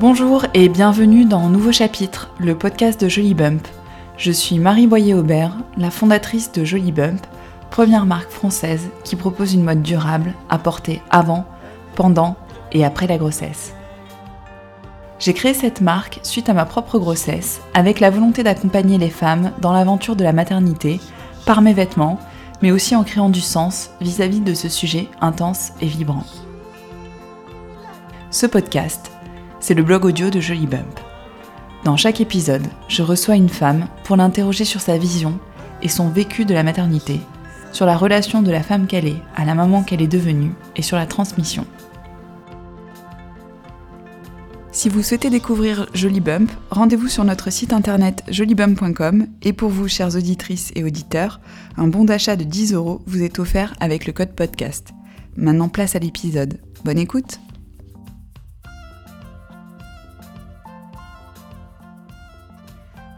Bonjour et bienvenue dans Nouveau Chapitre, le podcast de Jolie Bump. Je suis Marie Boyer-Aubert, la fondatrice de Jolie Bump, première marque française qui propose une mode durable à porter avant, pendant et après la grossesse. J'ai créé cette marque suite à ma propre grossesse, avec la volonté d'accompagner les femmes dans l'aventure de la maternité, par mes vêtements, mais aussi en créant du sens vis-à-vis de ce sujet intense et vibrant. Ce podcast, c'est le blog audio de Jolie Bump. Dans chaque épisode, je reçois une femme pour l'interroger sur sa vision et son vécu de la maternité, sur la relation de la femme qu'elle est à la maman qu'elle est devenue et sur la transmission. Si vous souhaitez découvrir Jolie Bump, rendez-vous sur notre site internet jolibump.com et pour vous, chères auditrices et auditeurs, un bon d'achat de 10 euros vous est offert avec le code podcast. Maintenant, place à l'épisode. Bonne écoute!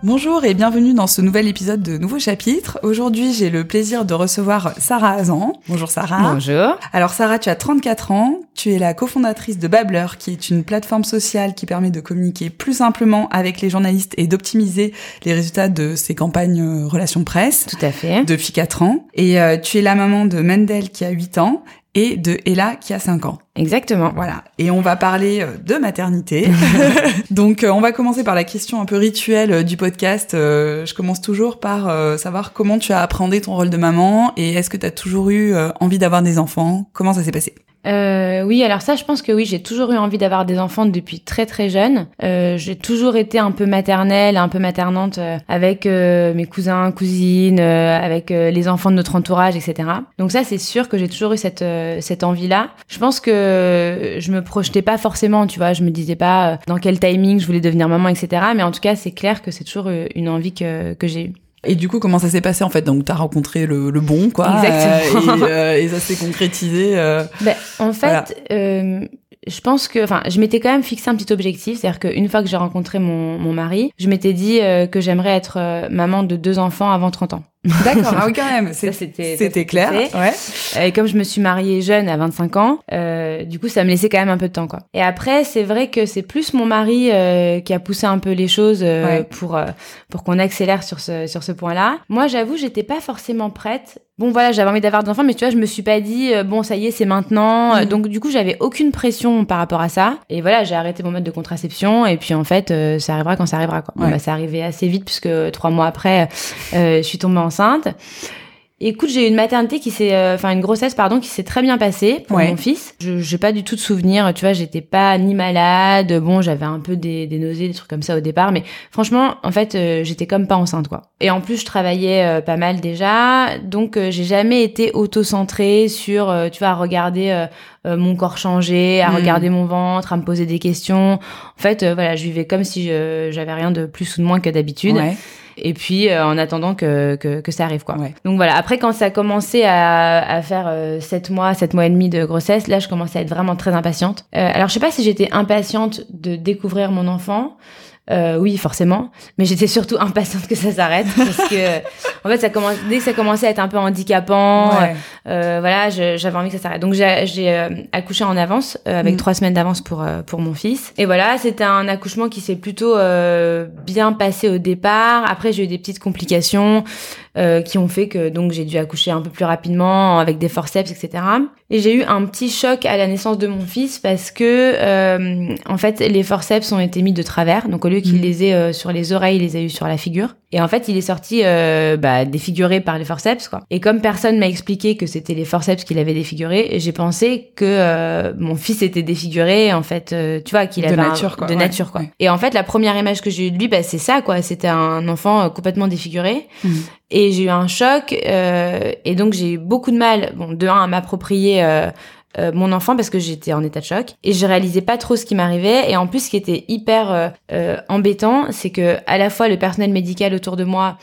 Bonjour et bienvenue dans ce nouvel épisode de Nouveau Chapitre. Aujourd'hui, j'ai le plaisir de recevoir Sarah Azan. Bonjour Sarah. Bonjour. Alors Sarah, tu as 34 ans, tu es la cofondatrice de Babbler, qui est une plateforme sociale qui permet de communiquer plus simplement avec les journalistes et d'optimiser les résultats de ses campagnes euh, relations presse. Tout à fait. Depuis 4 ans. Et euh, tu es la maman de Mendel qui a 8 ans et de Ella qui a 5 ans. Exactement. Voilà. Et on va parler euh, de maternité. Donc, euh, on va commencer par la question un peu rituelle euh, du podcast. Je commence toujours par savoir comment tu as appréhendé ton rôle de maman et est-ce que tu as toujours eu envie d'avoir des enfants? Comment ça s'est passé? Euh, oui, alors ça, je pense que oui, j'ai toujours eu envie d'avoir des enfants depuis très très jeune. Euh, j'ai toujours été un peu maternelle, un peu maternante euh, avec euh, mes cousins, cousines, euh, avec les enfants de notre entourage, etc. Donc ça, c'est sûr que j'ai toujours eu cette cette envie-là. Je pense que je me projetais pas forcément, tu vois, je me disais pas dans quel timing je voulais devenir maman, etc. Mais en tout cas, c'est clair que c'est toujours une envie que que j'ai eue. Et du coup, comment ça s'est passé en fait? Donc, t'as rencontré le, le, bon, quoi. Exactement. Euh, et, euh, et, ça s'est concrétisé. Euh, ben, en fait, voilà. Je pense que, enfin, je m'étais quand même fixé un petit objectif, c'est-à-dire qu'une fois que j'ai rencontré mon, mon mari, je m'étais dit que j'aimerais être maman de deux enfants avant 30 ans. D'accord, ah oui quand même, c'était clair. Ouais. Et comme je me suis mariée jeune à 25 ans, euh, du coup ça me laissait quand même un peu de temps quoi. Et après c'est vrai que c'est plus mon mari euh, qui a poussé un peu les choses euh, ouais. pour euh, pour qu'on accélère sur ce sur ce point-là. Moi j'avoue j'étais pas forcément prête. Bon voilà j'avais envie d'avoir des enfants mais tu vois je me suis pas dit euh, bon ça y est c'est maintenant. Mmh. Donc du coup j'avais aucune pression par rapport à ça. Et voilà j'ai arrêté mon mode de contraception et puis en fait ça arrivera quand ça arrivera quoi. Ouais. Bon, bah, ça arrivait assez vite puisque trois mois après je suis tombée en enceinte. Écoute, j'ai eu une maternité qui s'est, euh, enfin une grossesse pardon, qui s'est très bien passée pour ouais. mon fils. Je j'ai pas du tout de souvenirs, tu vois, j'étais pas ni malade. Bon, j'avais un peu des, des, nausées, des trucs comme ça au départ, mais franchement, en fait, euh, j'étais comme pas enceinte quoi. Et en plus, je travaillais euh, pas mal déjà, donc j'ai jamais été auto-centrée sur, tu vois, à regarder mon corps changer, à mmh. regarder mon ventre, à me poser des questions. En fait, voilà, je vivais comme si j'avais rien de plus ou de moins que d'habitude. Ouais et puis euh, en attendant que, que, que, ça arrive quoi. Ouais. Donc voilà, après quand ça a commencé à, à faire euh, 7 mois, 7 mois et demi de grossesse, là je commençais à être vraiment très impatiente. Euh, alors je sais pas si j'étais impatiente de découvrir mon enfant. Euh, oui, forcément, mais j'étais surtout impatiente que ça s'arrête parce que en fait, ça commence dès que ça commençait à être un peu handicapant, ouais. euh, voilà, j'avais envie que ça s'arrête. Donc j'ai euh, accouché en avance euh, avec mmh. trois semaines d'avance pour euh, pour mon fils. Et voilà, c'était un accouchement qui s'est plutôt euh, bien passé au départ. Après, j'ai eu des petites complications qui ont fait que donc j'ai dû accoucher un peu plus rapidement avec des forceps, etc. Et j'ai eu un petit choc à la naissance de mon fils parce que en fait, les forceps ont été mis de travers. Donc au lieu qu'il mmh. les ait euh, sur les oreilles, il les a eu sur la figure. Et en fait, il est sorti euh, bah, défiguré par les forceps, quoi. Et comme personne m'a expliqué que c'était les forceps qui l'avaient défiguré, j'ai pensé que euh, mon fils était défiguré, en fait, euh, tu vois, qu'il avait de nature, un, quoi. de ouais. nature, quoi. Ouais. Et en fait, la première image que j'ai eue de lui, bah, c'est ça, quoi. C'était un enfant euh, complètement défiguré. Mmh. Et j'ai eu un choc, euh, et donc j'ai eu beaucoup de mal, bon, de un, à m'approprier euh, mon enfant parce que j'étais en état de choc et je réalisais pas trop ce qui m'arrivait. Et en plus ce qui était hyper euh, euh, embêtant c'est que à la fois le personnel médical autour de moi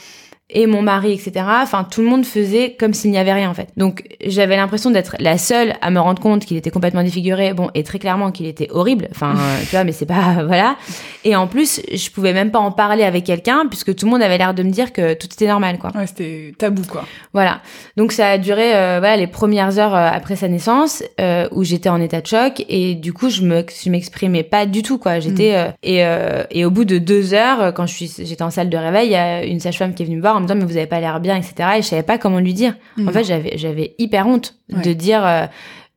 et mon mari, etc. Enfin, tout le monde faisait comme s'il n'y avait rien en fait. Donc j'avais l'impression d'être la seule à me rendre compte qu'il était complètement défiguré, bon, et très clairement qu'il était horrible. Enfin, tu vois, mais c'est pas voilà. Et en plus, je pouvais même pas en parler avec quelqu'un puisque tout le monde avait l'air de me dire que tout était normal, quoi. Ouais, c'était tabou, quoi. Voilà. Donc ça a duré, euh, voilà, les premières heures euh, après sa naissance euh, où j'étais en état de choc et du coup je me, je m'exprimais pas du tout, quoi. J'étais mm. et et au bout de deux heures, quand je suis, j'étais en salle de réveil, il y a une sage-femme qui est venue me voir en me disant mais vous avez pas l'air bien, etc. Et je savais pas comment lui dire. En fait, j'avais j'avais hyper honte de dire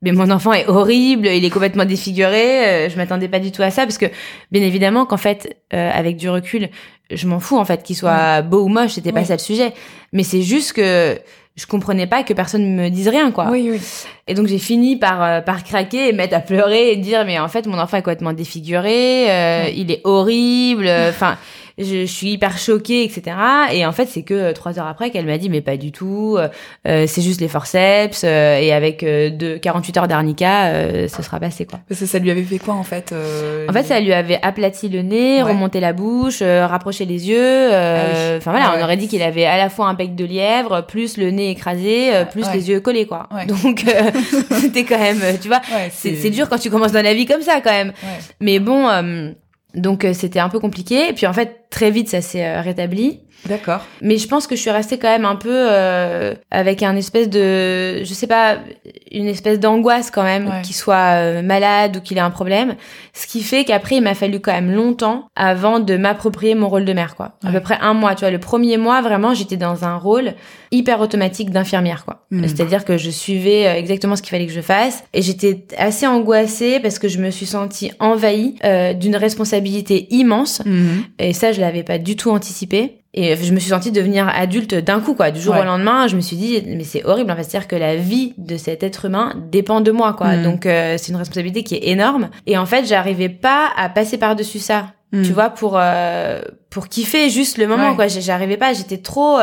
mais mon enfant est horrible, il est complètement défiguré. Euh, je m'attendais pas du tout à ça parce que, bien évidemment, qu'en fait, euh, avec du recul, je m'en fous en fait qu'il soit beau ou moche. C'était pas ça le sujet. Mais c'est juste que je comprenais pas que personne me dise rien quoi. Oui, oui. Et donc j'ai fini par euh, par craquer et mettre à pleurer et dire mais en fait mon enfant est complètement défiguré, il est horrible. Enfin je, suis hyper choquée, etc. Et en fait, c'est que euh, trois heures après qu'elle m'a dit, mais pas du tout, euh, euh, c'est juste les forceps, et avec de 48 heures d'arnica, ce sera passé, quoi. Parce que ça lui avait fait quoi, en fait En fait, ça lui avait aplati le nez, remonté la bouche, rapproché les yeux. Ah enfin voilà, on aurait dit qu'il avait à la fois un bec de lièvre, plus le nez écrasé, plus les yeux collés, quoi. Donc, c'était quand même, tu vois, c'est dur quand tu commences dans la vie comme ça, quand même. Mais bon... Donc c'était un peu compliqué. Et puis en fait, très vite, ça s'est rétabli. D'accord. Mais je pense que je suis restée quand même un peu euh, avec un espèce de, je sais pas, une espèce d'angoisse quand même, qu'il soit euh, malade ou qu'il ait un problème. Ce qui fait qu'après, il m'a fallu quand même longtemps avant de m'approprier mon rôle de mère, quoi. À peu près un mois, tu vois. Le premier mois, vraiment, j'étais dans un rôle hyper automatique d'infirmière, quoi. Hmm. C'est-à-dire que je suivais euh, exactement ce qu'il fallait que je fasse. Et j'étais assez angoissée parce que je me suis sentie envahie euh, d'une responsabilité immense. Hmm. Et ça, je l'avais pas du tout anticipé. Et je me suis sentie devenir adulte d'un coup, quoi. Du jour au lendemain, je me suis dit, mais c'est horrible, en fait. C'est-à-dire que la vie de cet être humain dépend de moi, quoi. Mm. Donc, euh, c'est une responsabilité qui est énorme. Et en fait, j'arrivais pas à passer par-dessus ça. Mm. Tu vois, pour, euh, pour kiffer juste le moment, quoi. J'arrivais pas, j'étais trop,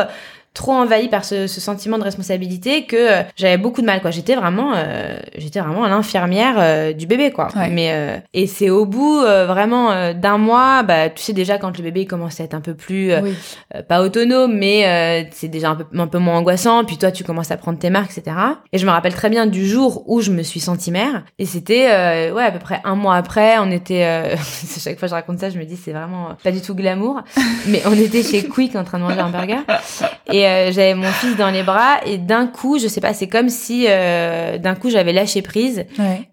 trop envahi par ce, ce, sentiment de responsabilité que euh, j'avais beaucoup de mal quoi. J'étais vraiment euh, j'étais vraiment l'infirmière euh, du bébé quoi. Mais et c'est au bout vraiment d'un mois bah tu sais déjà quand le bébé commence à être un peu plus pas autonome mais c'est déjà un peu un peu moins angoissant. Puis toi tu commences à prendre tes marques etc et je me rappelle très bien du jour où je me suis sentie mère. Et c'était ouais à peu près un mois après on était chaque fois que je raconte ça je me dis c'est vraiment pas du tout glamour. Mais on était chez Quick en train de manger un burger. et euh, j'avais mon fils dans les bras et d'un coup, je sais pas, c'est comme si euh, d'un coup j'avais lâché prise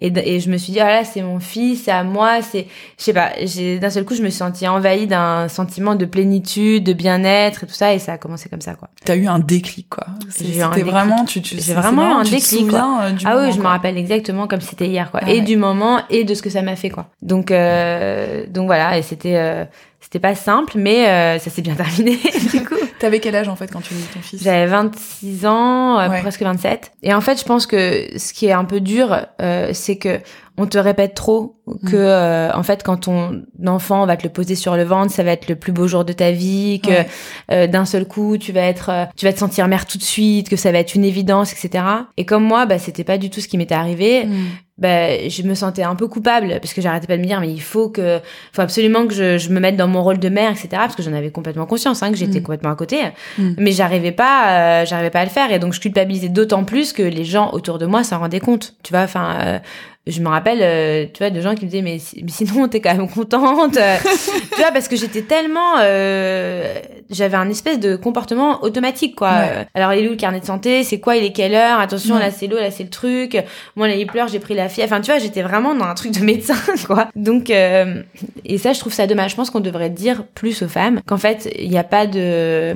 et, et, je me suis dit ah là c'est mon fils, c'est à moi, c'est je sais pas, j'ai d'un seul coup je me suis sentie envahie d'un sentiment de plénitude, de bien-être et tout ça et ça a commencé comme ça quoi. T'as eu un déclic quoi. C'était vraiment tu, tu j'ai vraiment un déclic quoi. Euh, ah oui, je me rappelle exactement comme c'était hier quoi. Ah et du moment et de ce que ça m'a fait quoi. Donc euh, donc voilà et c'était c'était pas simple, mais euh, ça s'est bien terminé, du coup. T'avais quel âge, en fait, quand tu eu ton fils? J'avais 26 ans, euh, presque 27. Et en fait, je pense que ce qui est un peu dur, euh, c'est que on te répète trop que, mm. en fait, quand ton enfant va te le poser sur le ventre, ça va être le plus beau jour de ta vie, que d'un seul coup, tu vas être, tu vas te sentir mère tout de suite, que ça va être une évidence, etc. Et comme moi, bah, c'était pas du tout ce qui m'était arrivé. Mm bah, je me sentais un peu coupable parce que j'arrêtais pas de me dire mais il faut que faut absolument que je, je me mette dans mon rôle de mère etc parce que j'en avais complètement conscience hein, que j'étais mm. complètement à côté. Mm. mais j'arrivais pas euh, j'arrivais pas à le faire. Et donc je culpabilisais d'autant plus que les gens autour de moi s'en rendaient compte. Tu vois enfin euh, je me rappelle, euh, tu vois, de gens qui me disaient mais, mais sinon t'es quand même contente, euh, tu vois, parce que j'étais tellement, euh, j'avais un espèce de comportement automatique quoi. Alors il est où le carnet de santé, c'est quoi, il est quelle heure, attention là c'est l'eau, là c'est le truc, moi là il pleure, j'ai pris la fille, enfin tu vois, j'étais vraiment dans un truc de médecin quoi. Donc et ça je trouve ça dommage. Je pense qu'on devrait dire plus aux femmes qu'en fait il n'y a pas de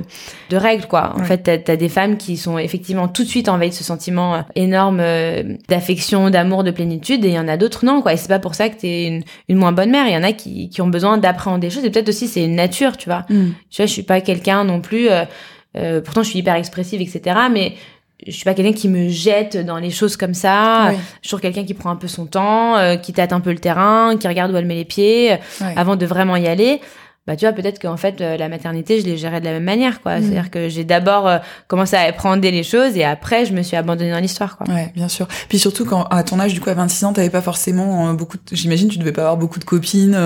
de règles quoi. En fait t'as as des femmes qui sont effectivement tout de suite envahies de ce sentiment énorme d'affection, d'amour, de plénitude et il y en a d'autres non quoi et c'est pas pour ça que t'es une, une moins bonne mère il y en a qui, qui ont besoin d'appréhender des choses et peut-être aussi c'est une nature tu vois mm. tu vois je suis pas quelqu'un non plus euh, euh, pourtant je suis hyper expressive etc mais je suis pas quelqu'un qui me jette dans les choses comme ça. Je suis toujours quelqu'un qui prend un peu son temps, euh, qui tâte un peu le terrain, qui regarde où elle met les pieds avant de vraiment y aller. Bah tu vois peut-être qu'en fait euh, la maternité je l'ai gérée de la même manière quoi. Mm. c'est à dire que j'ai d'abord euh, commencé à apprendre les choses et après je me suis abandonnée dans l'histoire quoi. Ouais bien sûr. Puis surtout quand à ton âge du coup à 26 ans t'avais pas forcément euh, beaucoup de... j'imagine tu devais pas avoir beaucoup de copines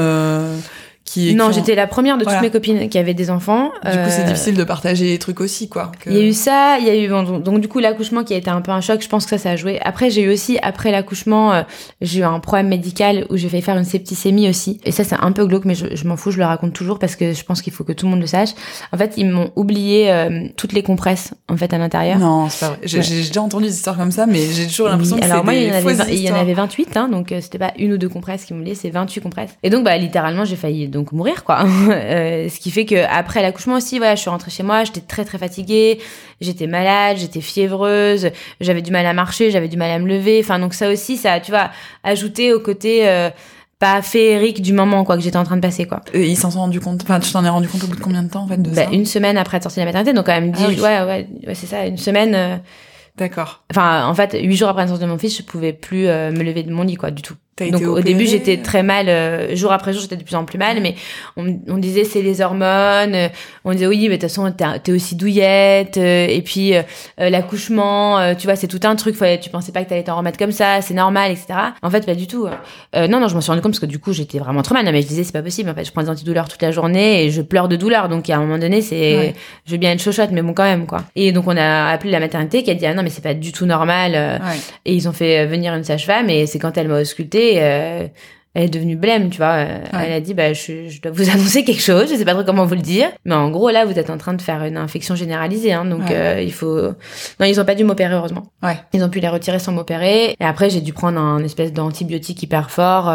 qui non j'étais la première de toutes mes copines qui avaient des enfants du coup c'est difficile de partager les trucs aussi quoi il y a eu ça il y a eu donc, donc, du coup l'accouchement qui a été un peu un choc je pense que ça ça a joué. Après j'ai eu aussi après l'accouchement j'ai eu un problème médical où j'ai failli faire une septicémie aussi. Et ça c'est un peu glauque mais je, je m'en fous je le raconte toujours parce que je pense qu'il faut que tout le monde le sache. En fait ils m'ont oublié toutes les compresses en fait à l'intérieur. Non c'est pas vrai. J'ai déjà entendu des histoires comme ça mais j'ai toujours l'impression que c'est des il y, en avait, il y en avait 28, hein, donc euh, c'était pas une ou deux compresses qui m'ont c'est 28 compresses. Et donc, bah, littéralement, j'ai failli donc mourir, quoi. euh, ce qui fait que après l'accouchement aussi, voilà, je suis rentrée chez moi, j'étais très très fatiguée, j'étais malade, j'étais fiévreuse, j'avais du mal à marcher, j'avais du mal à me lever. Enfin, donc ça aussi, ça, tu vois, ajouté au côté. Euh, pas féerique du moment quoi que j'étais en train de passer quoi. Et ils s'en sont rendu compte. Enfin, tu t'en es rendu compte au bout de combien de temps en fait de bah, Une semaine après être sortie de la maternité, donc quand même ah, ouais ouais, ouais c'est ça, une semaine. Euh, D'accord. Enfin, en fait, huit jours après la naissance de mon fils, je pouvais plus euh, me lever de mon lit, quoi, du tout. Donc au début j'étais très mal, euh, jour après jour j'étais de plus en plus mal, mais on, on disait c'est les hormones, euh, on disait oui mais de toute façon t'es aussi douillette, euh, et puis l'accouchement, tu vois c'est tout un truc, fallait, tu pensais pas que t'allais t'en remettre comme ça, c'est normal etc. En fait pas du tout. non non je m'en suis rendu compte parce que du coup j'étais vraiment trop mal, non, mais je disais c'est pas possible, en fait je prends des antidouleurs toute la journée et je pleure de douleur, donc à un moment donné c'est, je veux bien être chochotte mais bon quand même quoi. Et donc on a appelé la maternité qui a dit ah non mais c'est pas du tout normal, et ils ont fait venir une sage-femme et c'est quand elle m'a ausculté euh, elle est devenue blême, tu vois. Euh, elle a dit, bah, je, dois vous annoncer quelque chose, je sais pas trop comment vous le dire. Mais en gros, là, vous êtes en train de faire une infection généralisée, hein, donc euh, il faut... Non, ils ont pas dû m'opérer, heureusement. Ouais. Ils ont pu les retirer sans m'opérer. Et après, j'ai dû prendre un espèce d'antibiotique hyper fort...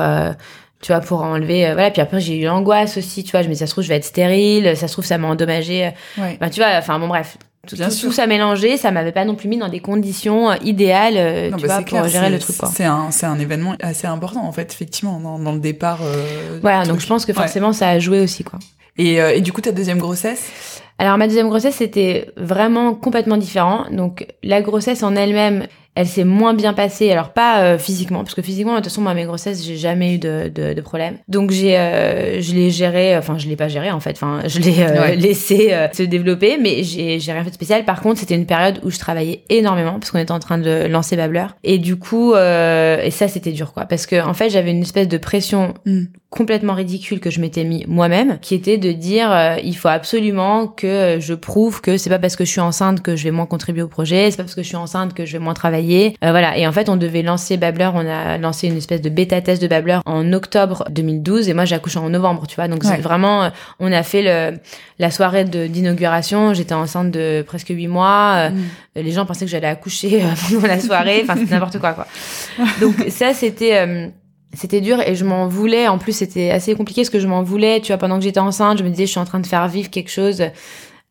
tu vois, pour enlever, voilà. Puis après, j'ai eu l'angoisse aussi, tu vois. Je me dis, ça se trouve, je vais être stérile, ça se trouve, ça m'a endommagé. Ouais. Tu vois, enfin, bon, bref tout, tout, ça mélangé, ça m'avait pas non plus mis dans des conditions euh, idéales euh, tu bah, vois, pour gérer le truc. C'est un, c'est un événement assez important en fait, effectivement, dans, dans le départ. Euh, voilà, donc je pense que forcément ça a joué aussi quoi. Et, euh, et du coup, ta deuxième grossesse? Alors ma deuxième grossesse c'était vraiment complètement différent. Donc la grossesse en elle-même, elle s'est moins bien passée. Alors pas euh, physiquement, parce que physiquement, de toute façon, moi, mes grossesses, j'ai jamais eu de, de, de problème. Donc j'ai, euh, je l'ai géré, enfin je l'ai pas géré en fait, enfin je l'ai euh, laissé se développer, mais j'ai, j'ai rien fait de spécial. Par contre, c'était une période où je travaillais énormément parce qu'on était en train de lancer Babbler. Et du coup, et ça c'était dur quoi, parce que en fait j'avais une espèce de pression mm. Complètement ridicule que je m'étais mis moi-même, qui était de dire il faut absolument que je prouve que c'est pas parce que je suis enceinte que je vais moins contribuer au projet, c'est pas parce que je suis enceinte que je vais moins travailler euh, voilà. Et en fait, on devait lancer Babbler. On a lancé une espèce de bêta test de Babbler en octobre 2012 et moi j'ai accouché en novembre, tu vois. Donc c'est vraiment, euh, on a fait le, la soirée d'inauguration. J'étais enceinte de presque huit mois. Euh, mm. Les gens pensaient que j'allais accoucher pendant la soirée. Enfin, c'était n'importe quoi, quoi. Donc ça, c'était c'était dur et je m'en voulais. En plus, c'était assez compliqué parce que je m'en voulais. Tu vois, pendant que j'étais enceinte, je me disais, je suis en train de faire vivre quelque chose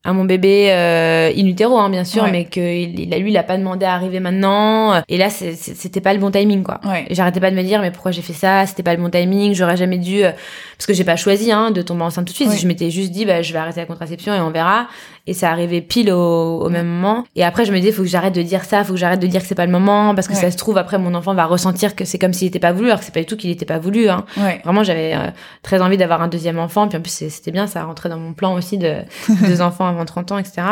à mon bébé euh, in utero hein, bien sûr mais que il, lui il a pas demandé à arriver maintenant. Et là c'était pas le bon timing quoi. J'arrêtais pas de me dire mais pourquoi j'ai fait ça? C'était pas le bon timing. J'aurais jamais dû euh, parce que j'ai pas choisi hein, de tomber enceinte tout de suite. Je m'étais juste dit bah je vais arrêter la contraception et on verra et ça arrivait pile au, au même moment. Et après je me disais faut que j'arrête de dire ça faut que j'arrête de dire que c'est pas le moment parce que ça se trouve après mon enfant va ressentir que c'est comme s'il était pas voulu alors que c'est pas du tout qu'il était pas voulu hein. vraiment j'avais euh, très envie d'avoir un deuxième enfant puis en plus c'était bien ça rentrait dans mon plan aussi de deux enfants avant 30 ans etc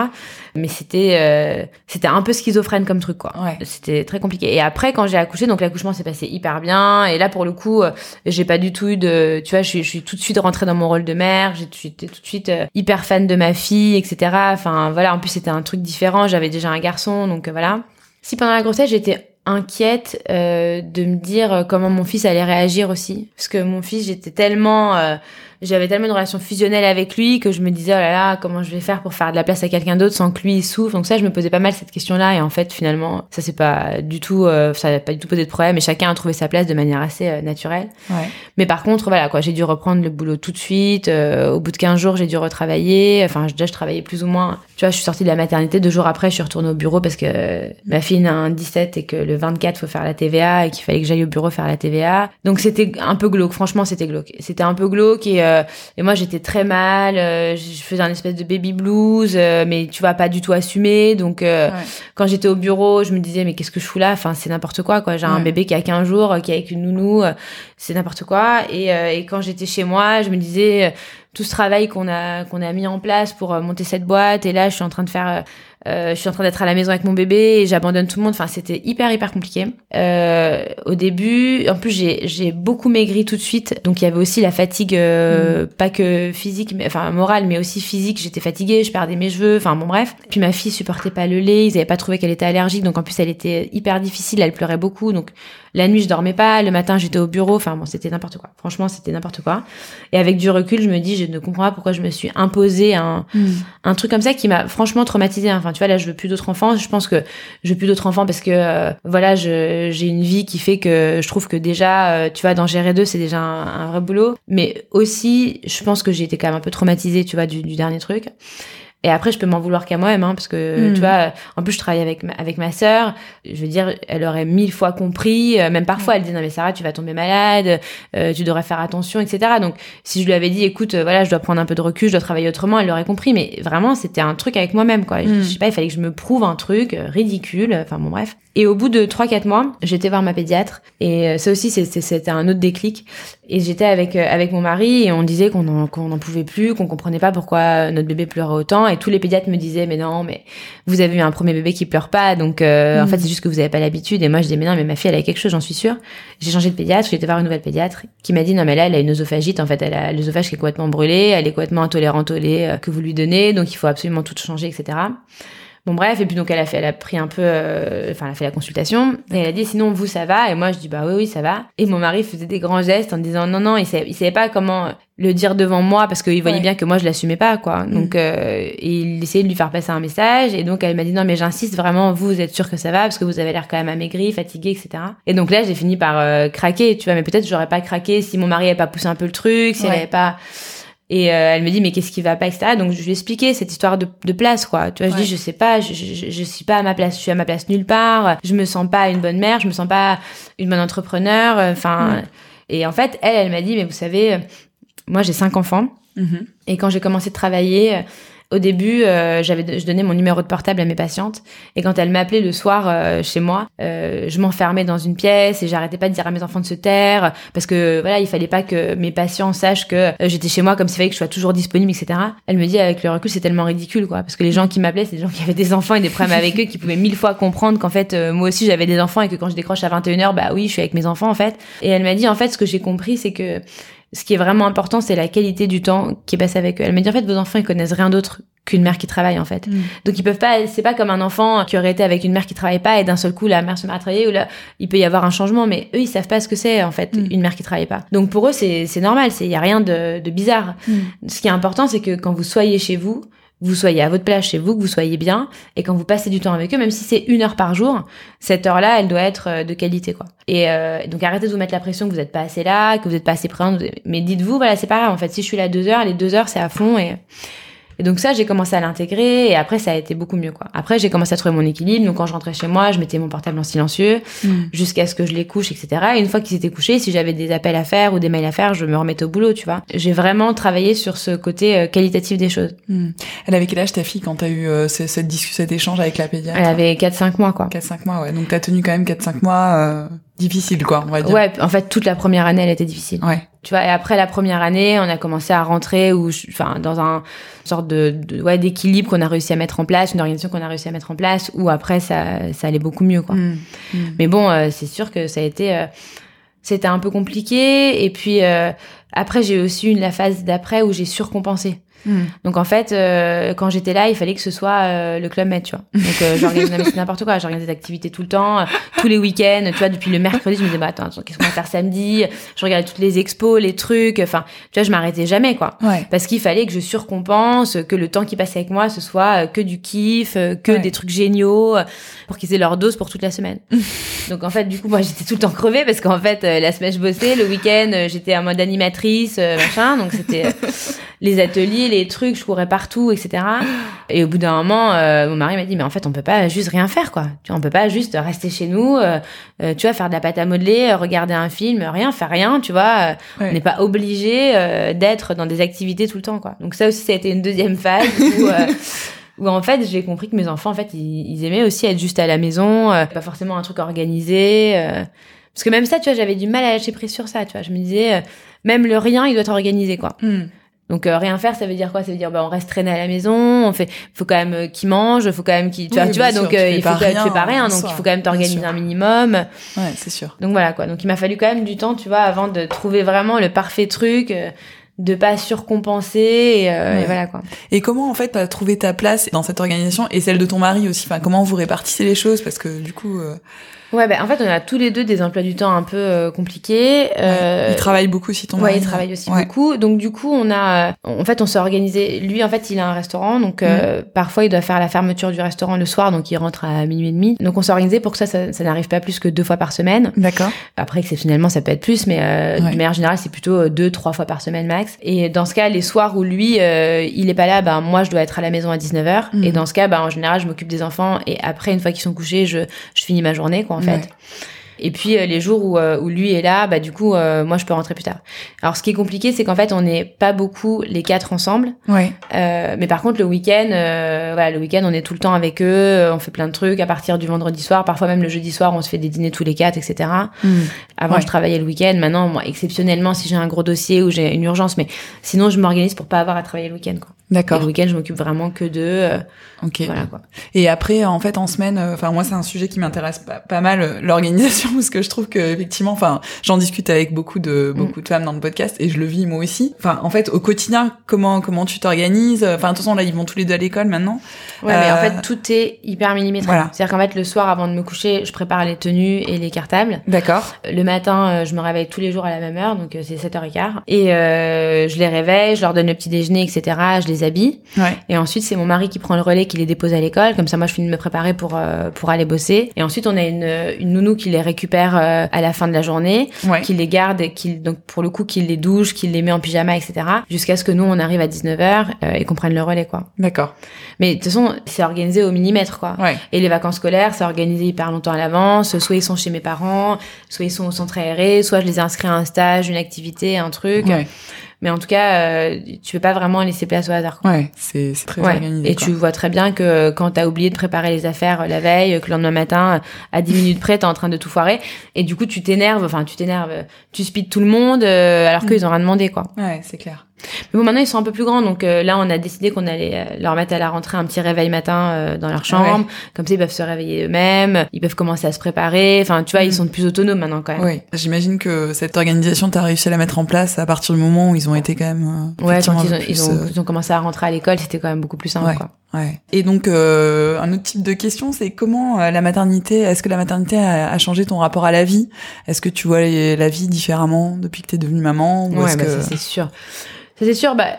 mais c'était euh, c'était un peu schizophrène comme truc quoi. C'était très compliqué. Et après quand j'ai accouché donc l'accouchement s'est passé hyper bien. Et là pour le coup euh, j'ai pas du tout eu de tu vois je suis, je suis tout de suite rentrée dans mon rôle de mère. J'étais tout de suite hyper fan de ma fille etc Enfin voilà, en plus c'était un truc différent. J'avais déjà un garçon, donc euh, voilà. Si pendant la grossesse j'étais inquiète euh, de me dire euh, comment mon fils allait réagir aussi, parce que mon fils j'étais tellement j'avais tellement une relation fusionnelle avec lui que je me disais oh là là comment je vais faire pour faire de la place à quelqu'un d'autre sans que lui il souffre? Donc ça je me posais pas mal cette question là et en fait finalement ça c'est pas du tout euh, ça n'a pas du tout posé de problème et chacun a trouvé sa place de manière assez euh, naturelle. Ouais. mais par contre voilà quoi j'ai dû reprendre le boulot tout de suite euh, au bout de 15 jours j'ai dû retravailler. Enfin déjà je travaillais plus ou moins. Tu vois je suis sortie de la maternité deux jours après je suis retournée au bureau parce que ma fille a un 17 et que le 24 faut faire la TVA et qu'il fallait que j'aille au bureau faire la TVA donc c'était un peu glauque. Franchement c'était glauque. C'était un peu glauque et euh, et moi j'étais très mal euh, je faisais un espèce de baby blues euh, mais tu vois pas du tout assumé. Donc quand j'étais au bureau je me disais mais qu'est-ce que je fous là? Enfin c'est n'importe quoi quoi. J'ai un bébé qui a 15 jours qui est avec une nounou c'est n'importe quoi. Et, et quand j'étais chez moi je me disais tout ce travail qu'on a qu'on a mis en place pour monter cette boîte et là je suis en train de faire je suis en train d'être à la maison avec mon bébé et j'abandonne tout le monde. Enfin, c'était hyper hyper compliqué. au début, en plus j'ai beaucoup maigri tout de suite, donc il y avait aussi la fatigue, mm. pas que physique, mais enfin morale, mais aussi physique. J'étais fatiguée, je perdais mes cheveux. Enfin bon bref. Puis ma fille supportait pas le lait, ils avaient pas trouvé qu'elle était allergique, donc en plus elle était hyper difficile, elle pleurait beaucoup, donc la nuit je dormais pas, le matin j'étais au bureau. Enfin bon, c'était n'importe quoi. Franchement, c'était n'importe quoi. Et avec du recul, je me dis, je ne comprends pas pourquoi je me suis imposé un, mm. un truc comme ça qui m'a franchement traumatisé. Enfin, tu vois, là, je veux plus d'autres enfants. Je pense que je veux plus d'autres enfants parce que, euh, voilà, j'ai une vie qui fait que je trouve que déjà, euh, tu vois, d'en gérer deux, c'est déjà un, vrai boulot. Mais aussi, je pense que j'ai été quand même un peu traumatisée, tu vois, du, du dernier truc. Et après, je peux m'en vouloir qu'à moi-même, hein, parce que tu hmm. vois, en plus, je travaille avec ma, avec ma sœur. Je veux dire, elle aurait mille fois compris. Euh, même parfois, elle dit non mais Sarah, tu vas tomber malade, euh, tu devrais faire attention, etc. Donc, si je lui avais dit, écoute, euh, voilà, je dois prendre un peu de recul, je dois travailler autrement, elle l'aurait compris. Mais vraiment, c'était un truc avec moi-même, quoi. Je, hmm. sais pas, il fallait que je me prouve un truc ridicule. Enfin bon, bref. Et au bout de 3-4 mois, j'étais voir ma pédiatre. Et ça aussi, c'était un autre déclic. Et j'étais avec avec mon mari et on disait qu'on n'en pouvait plus, qu'on comprenait pas pourquoi notre bébé pleurait autant. Et tous les pédiatres me disaient mais non, mais vous avez eu un premier bébé qui pleure pas, donc euh, en fait mm. c'est juste que vous avez pas l'habitude. Et moi je disais mais non, mais ma fille elle a quelque chose, j'en suis sûre. J'ai changé de pédiatre, j'ai été voir une nouvelle pédiatre qui m'a dit non mais là elle a une œsophagite, en fait elle a l'œsophage qui est complètement brûlé, elle est complètement intolérante au lait euh, que vous lui donnez, donc il faut absolument tout changer, etc. Bon bref, et puis donc elle a fait, elle a pris un peu, euh, enfin elle a fait la consultation et elle a dit sinon vous ça va et moi je dis bah oui oui ça va. Et mon mari faisait des grands gestes en disant non non il savait, il savait pas comment le dire devant moi parce qu'il voyait bien que moi je l'assumais pas quoi. Mm. donc euh, il essayait de lui faire passer un message et donc elle m'a dit non mais j'insiste vraiment vous vous êtes sûr que ça va parce que vous avez l'air quand même amaigri fatigué etc et donc là j'ai fini par euh, craquer tu vois mais peut-être j'aurais pas craqué si mon mari avait pas poussé un peu le truc si elle avait pas et euh, elle me dit mais qu'est-ce qui va pas etc. Donc je lui ai expliqué cette histoire de, de place quoi. Tu vois je dis je sais pas, je, je, je, suis pas à ma place, je suis à ma place nulle part. Je me sens pas une bonne mère, je me sens pas une bonne entrepreneur. Euh, enfin et en fait elle elle m'a dit mais vous savez euh, moi j'ai cinq enfants mm-hmm. et quand j'ai commencé de travailler au début, euh, j'avais, je donnais mon numéro de portable à mes patientes, et quand elles m'appelaient le soir euh, chez moi, euh, je m'enfermais dans une pièce et j'arrêtais pas de dire à mes enfants de se taire, parce que voilà, il fallait pas que mes patients sachent que j'étais chez moi, comme s'il fallait que je sois toujours disponible, etc. Elle me dit avec le recul, c'est tellement ridicule, quoi, parce que les gens qui m'appelaient, c'est des gens qui avaient des enfants et des problèmes avec eux, qui pouvaient mille fois comprendre qu'en fait, moi aussi j'avais des enfants et que quand je décroche à 21h, bah oui, je suis avec mes enfants en fait. Et elle m'a dit en fait, ce que j'ai compris, c'est que ce qui est vraiment important, c'est la qualité du temps qui est passé avec eux. Elle m'a dit en fait, vos enfants ils connaissent rien d'autre qu'une mère qui travaille en fait. Mm. Donc ils peuvent pas, c'est pas comme un enfant qui aurait été avec une mère qui travaille pas et d'un seul coup la mère se met à travailler ou là il peut y avoir un changement, mais eux ils savent pas ce que c'est en fait mm. une mère qui travaille pas. Donc pour eux c'est normal, c'est y a rien de, de bizarre. Mm. Ce qui est important c'est que quand vous soyez chez vous, vous soyez à votre place chez vous, que vous soyez bien, et quand vous passez du temps avec eux, même si c'est une heure par jour, cette heure-là, elle doit être euh, de qualité, quoi. Et euh, donc arrêtez de vous mettre la pression que vous n'êtes pas assez là, que vous n'êtes pas assez présente, mais dites-vous, voilà, c'est pas grave, en fait, si je suis là deux heures, les deux heures, c'est à fond, et et donc ça, j'ai commencé à l'intégrer et après, ça a été beaucoup mieux, quoi. Après, j'ai commencé à trouver mon équilibre. Donc quand je rentrais chez moi, je mettais mon portable en silencieux mm. jusqu'à ce que je les couche, etc. Et une fois qu'ils étaient couchés, si j'avais des appels à faire ou des mails à faire, je me remettais au boulot, tu vois. J'ai vraiment travaillé sur ce côté euh, qualitatif des choses. Mm. Elle avait quel âge ta fille quand t'as eu euh, cette discussion, cet échange avec la pédiatre? Elle avait 4-5 mois, quoi. 4-5 mois, ouais. Donc t'as tenu quand même 4-5 mois... Euh difficile quoi on va dire ouais en fait toute la première année elle était difficile ouais tu vois et après la première année on a commencé à rentrer ou enfin dans un sorte de, de ouais d'équilibre qu'on a réussi à mettre en place une organisation qu'on a réussi à mettre en place où après ça ça allait beaucoup mieux quoi mmh. Mmh. mais bon euh, c'est sûr que ça a été euh, c'était un peu compliqué et puis euh, après j'ai aussi eu la phase d'après où j'ai surcompensé Hmm. Donc en fait, euh, quand j'étais là, il fallait que ce soit euh, le club med, tu vois. Donc euh, j'organisais n'importe quoi, j'organisais des activités tout le temps, tous les week-ends, tu vois. Depuis le mercredi, je me disais bah attends, qu'est-ce qu'on va faire samedi? Je regardais toutes les expos, les trucs. Enfin, tu vois, je m'arrêtais jamais quoi. Parce qu'il fallait que je surcompense, que le temps qui passait avec moi, ce soit que du kiff, que des trucs géniaux, pour qu'ils aient leur dose pour toute la semaine. Donc en fait, du coup, moi j'étais tout le temps crevée parce qu'en fait, la semaine je bossais, le week-end j'étais en mode animatrice, machin. Donc c'était les ateliers, les trucs, je courais partout, etc. Et au bout d'un moment, euh, mon mari m'a dit, mais en fait, on peut pas juste rien faire, quoi. Tu vois, on peut pas juste rester chez nous, euh, euh, tu vois, faire de la pâte à modeler, regarder un film, rien, faire rien, tu vois. On n'est pas obligé d'être dans des activités tout le temps, quoi. Donc ça aussi, ça a été une deuxième phase où, où en fait, j'ai compris que mes enfants, en fait, ils, aimaient aussi être juste à la maison, pas forcément un truc organisé. parce que même ça, tu vois, j'avais du mal à lâcher prise sur ça, tu vois. Je me disais, même le rien, il doit être organisé, quoi. Hmm. Donc rien faire, ça veut dire quoi? Ça veut dire bah on reste traîné à la maison, on fait, faut quand même qu'ils mangent, faut quand même qu'ils, tu vois, tu vois, donc il faut que tu fais pas rien, donc il faut quand même t'organiser un minimum. Ouais, c'est sûr. Donc voilà quoi. Donc il m'a fallu quand même du temps, tu vois, avant de trouver vraiment le parfait truc de pas surcompenser et, euh, et, voilà quoi. Et comment en fait t'as trouvé ta place dans cette organisation et celle de ton mari aussi? Enfin comment vous répartissez les choses? Parce que du coup. Euh... Ouais, ben en fait, on a tous les deux des emplois du temps un peu euh, compliqués. Euh... Il travaille beaucoup aussi, ton mari. Ouais, il travaille aussi beaucoup. Donc du coup, on a, en fait, on s'est organisé. Lui, en fait, il a un restaurant, donc euh, mhm. parfois, il doit faire la fermeture du restaurant le soir, donc il rentre à minuit et demi. Donc on s'est organisé pour que ça, ça, n'arrive pas plus que deux fois par semaine. D'accord. Après, exceptionnellement, ça peut être plus, mais euh, de manière générale, c'est plutôt euh, deux, trois fois par semaine max. Et dans ce cas, les soirs où lui, euh, il est pas là, ben moi, je dois être à la maison à 19h. Et mhm. dans ce cas, ben en général, je m'occupe des enfants et après, une fois qu'ils sont couchés, je, je finis ma journée, quoi, en fait. Et puis euh, les jours où, euh, où lui est là, bah du coup, euh, moi je peux rentrer plus tard. Alors ce qui est compliqué, c'est qu'en fait on n'est pas beaucoup les quatre ensemble. Ouais. mais par contre le week-end, voilà, le week-end on est tout le temps avec eux, on fait plein de trucs à partir du vendredi soir, parfois même le jeudi soir on se fait des dîners tous les quatre, etc. Hmm. Avant je travaillais le week-end, maintenant moi exceptionnellement si j'ai un gros dossier ou j'ai une urgence, mais sinon je m'organise pour pas avoir à travailler le week-end quoi. D'accord. Le week-end je m'occupe vraiment que d'eux. ok. Voilà quoi. Et après en fait en semaine, enfin moi c'est un sujet qui m'intéresse pas, pas mal l'organisation parce que je trouve que effectivement, enfin, j'en discute avec beaucoup de mm. beaucoup de femmes dans le podcast et je le vis moi aussi. Enfin, en fait, au quotidien, comment comment tu t'organises Enfin, de toute façon, là, ils vont tous les deux à l'école maintenant. Ouais, mais en euh, fait, tout est hyper millimétré. Voilà. C'est-à-dire qu'en fait, le soir, avant de me coucher, je prépare les tenues et les cartables. D'accord. Le matin, euh, je me réveille tous les jours à la même heure, donc euh, c'est 7h15. Et je les réveille, je leur donne le petit déjeuner, etc. Je les habille. Ouais. Et ensuite, c'est mon mari qui prend le relais, qui les dépose à l'école. Comme ça, moi, je finis de me préparer pour pour aller bosser. Et ensuite, on a une, une nounou qui les récupère euh, à la fin de la journée, qu'il les garde, qu'il donc pour le coup qu'il les douche, qu'il les met en pyjama, etc. Jusqu'à ce que nous on arrive à 19h euh, et qu'on prenne le relais quoi. D'accord. Mais de toute façon c'est organisé au millimètre quoi. Et les vacances scolaires c'est organisé hyper longtemps à l'avance. Soit ils sont chez mes parents, soit ils sont au centre aéré, soit je les ai inscrits à un stage, une activité, un truc. Mais en tout cas, euh, tu veux pas vraiment laisser place au hasard. Quoi. Ouais, c'est très organisé. Et tu vois très bien que quand t'as oublié de préparer les affaires euh, la veille, que le lendemain matin, à 10 minutes près, t'es en train de tout foirer. Et du coup, tu t'énerves, enfin, tu t'énerves, tu speeds tout le monde, euh, alors qu'ils mm. ont rien demandé, quoi. Ouais, c'est clair. Mais bon, maintenant ils sont un peu plus grands, donc euh, là on a décidé qu'on allait euh, leur mettre à la rentrée un petit réveil matin euh, dans leur chambre, comme ça ils peuvent se réveiller eux-mêmes, ils peuvent commencer à se préparer. Enfin, tu vois, ils mm. sont plus autonomes maintenant quand même. Oui, j'imagine que cette organisation, t'as réussi à la mettre en place à partir du moment où ils ont été quand même. ouais, quand ils ont, ils, ont, ils ont, commencé à rentrer à l'école, c'était quand même beaucoup plus simple. Quoi. Ouais. Et donc un autre type de question, c'est comment la maternité, est-ce que la maternité a, changé ton rapport à la vie? Est-ce que tu vois la vie différemment depuis que t'es devenue maman ou Ouais, bah, que... c'est sûr. Ça c'est sûr, bah,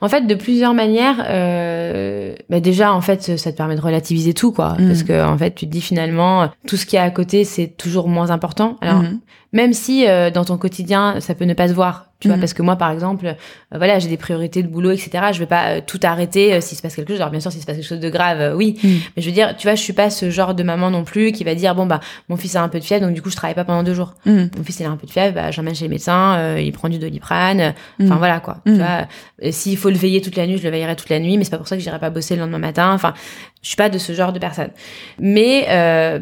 en fait, de plusieurs manières, euh, bah déjà, en fait, ça te permet de relativiser tout, quoi. Mm. Parce que, en fait, tu te dis finalement, tout ce qui est à côté, c'est toujours moins important. Alors, mm. Même si euh, dans ton quotidien, ça peut ne pas se voir, tu vois, mm. parce que moi, par exemple, euh, voilà, j'ai des priorités de boulot, etc. Je vais pas euh, tout arrêter euh, s'il se passe quelque chose. Alors, bien sûr, s'il se passe quelque chose de grave, oui. Mm. Mais je veux dire, tu vois, je suis pas ce genre de maman non plus qui va dire, bon, bah, mon fils a un peu de fièvre, donc du coup, je travaille pas pendant deux jours. Mm. Mon fils, il a un peu de fièvre, bah, j'emmène chez le médecin, il prend du doliprane. Enfin, voilà, quoi. Tu vois, s'il faut le veiller toute la nuit, je le veillerai toute la nuit, mais c'est pas pour ça que j'irai pas bosser le lendemain matin. Enfin, je suis pas de ce genre de personne. Mais,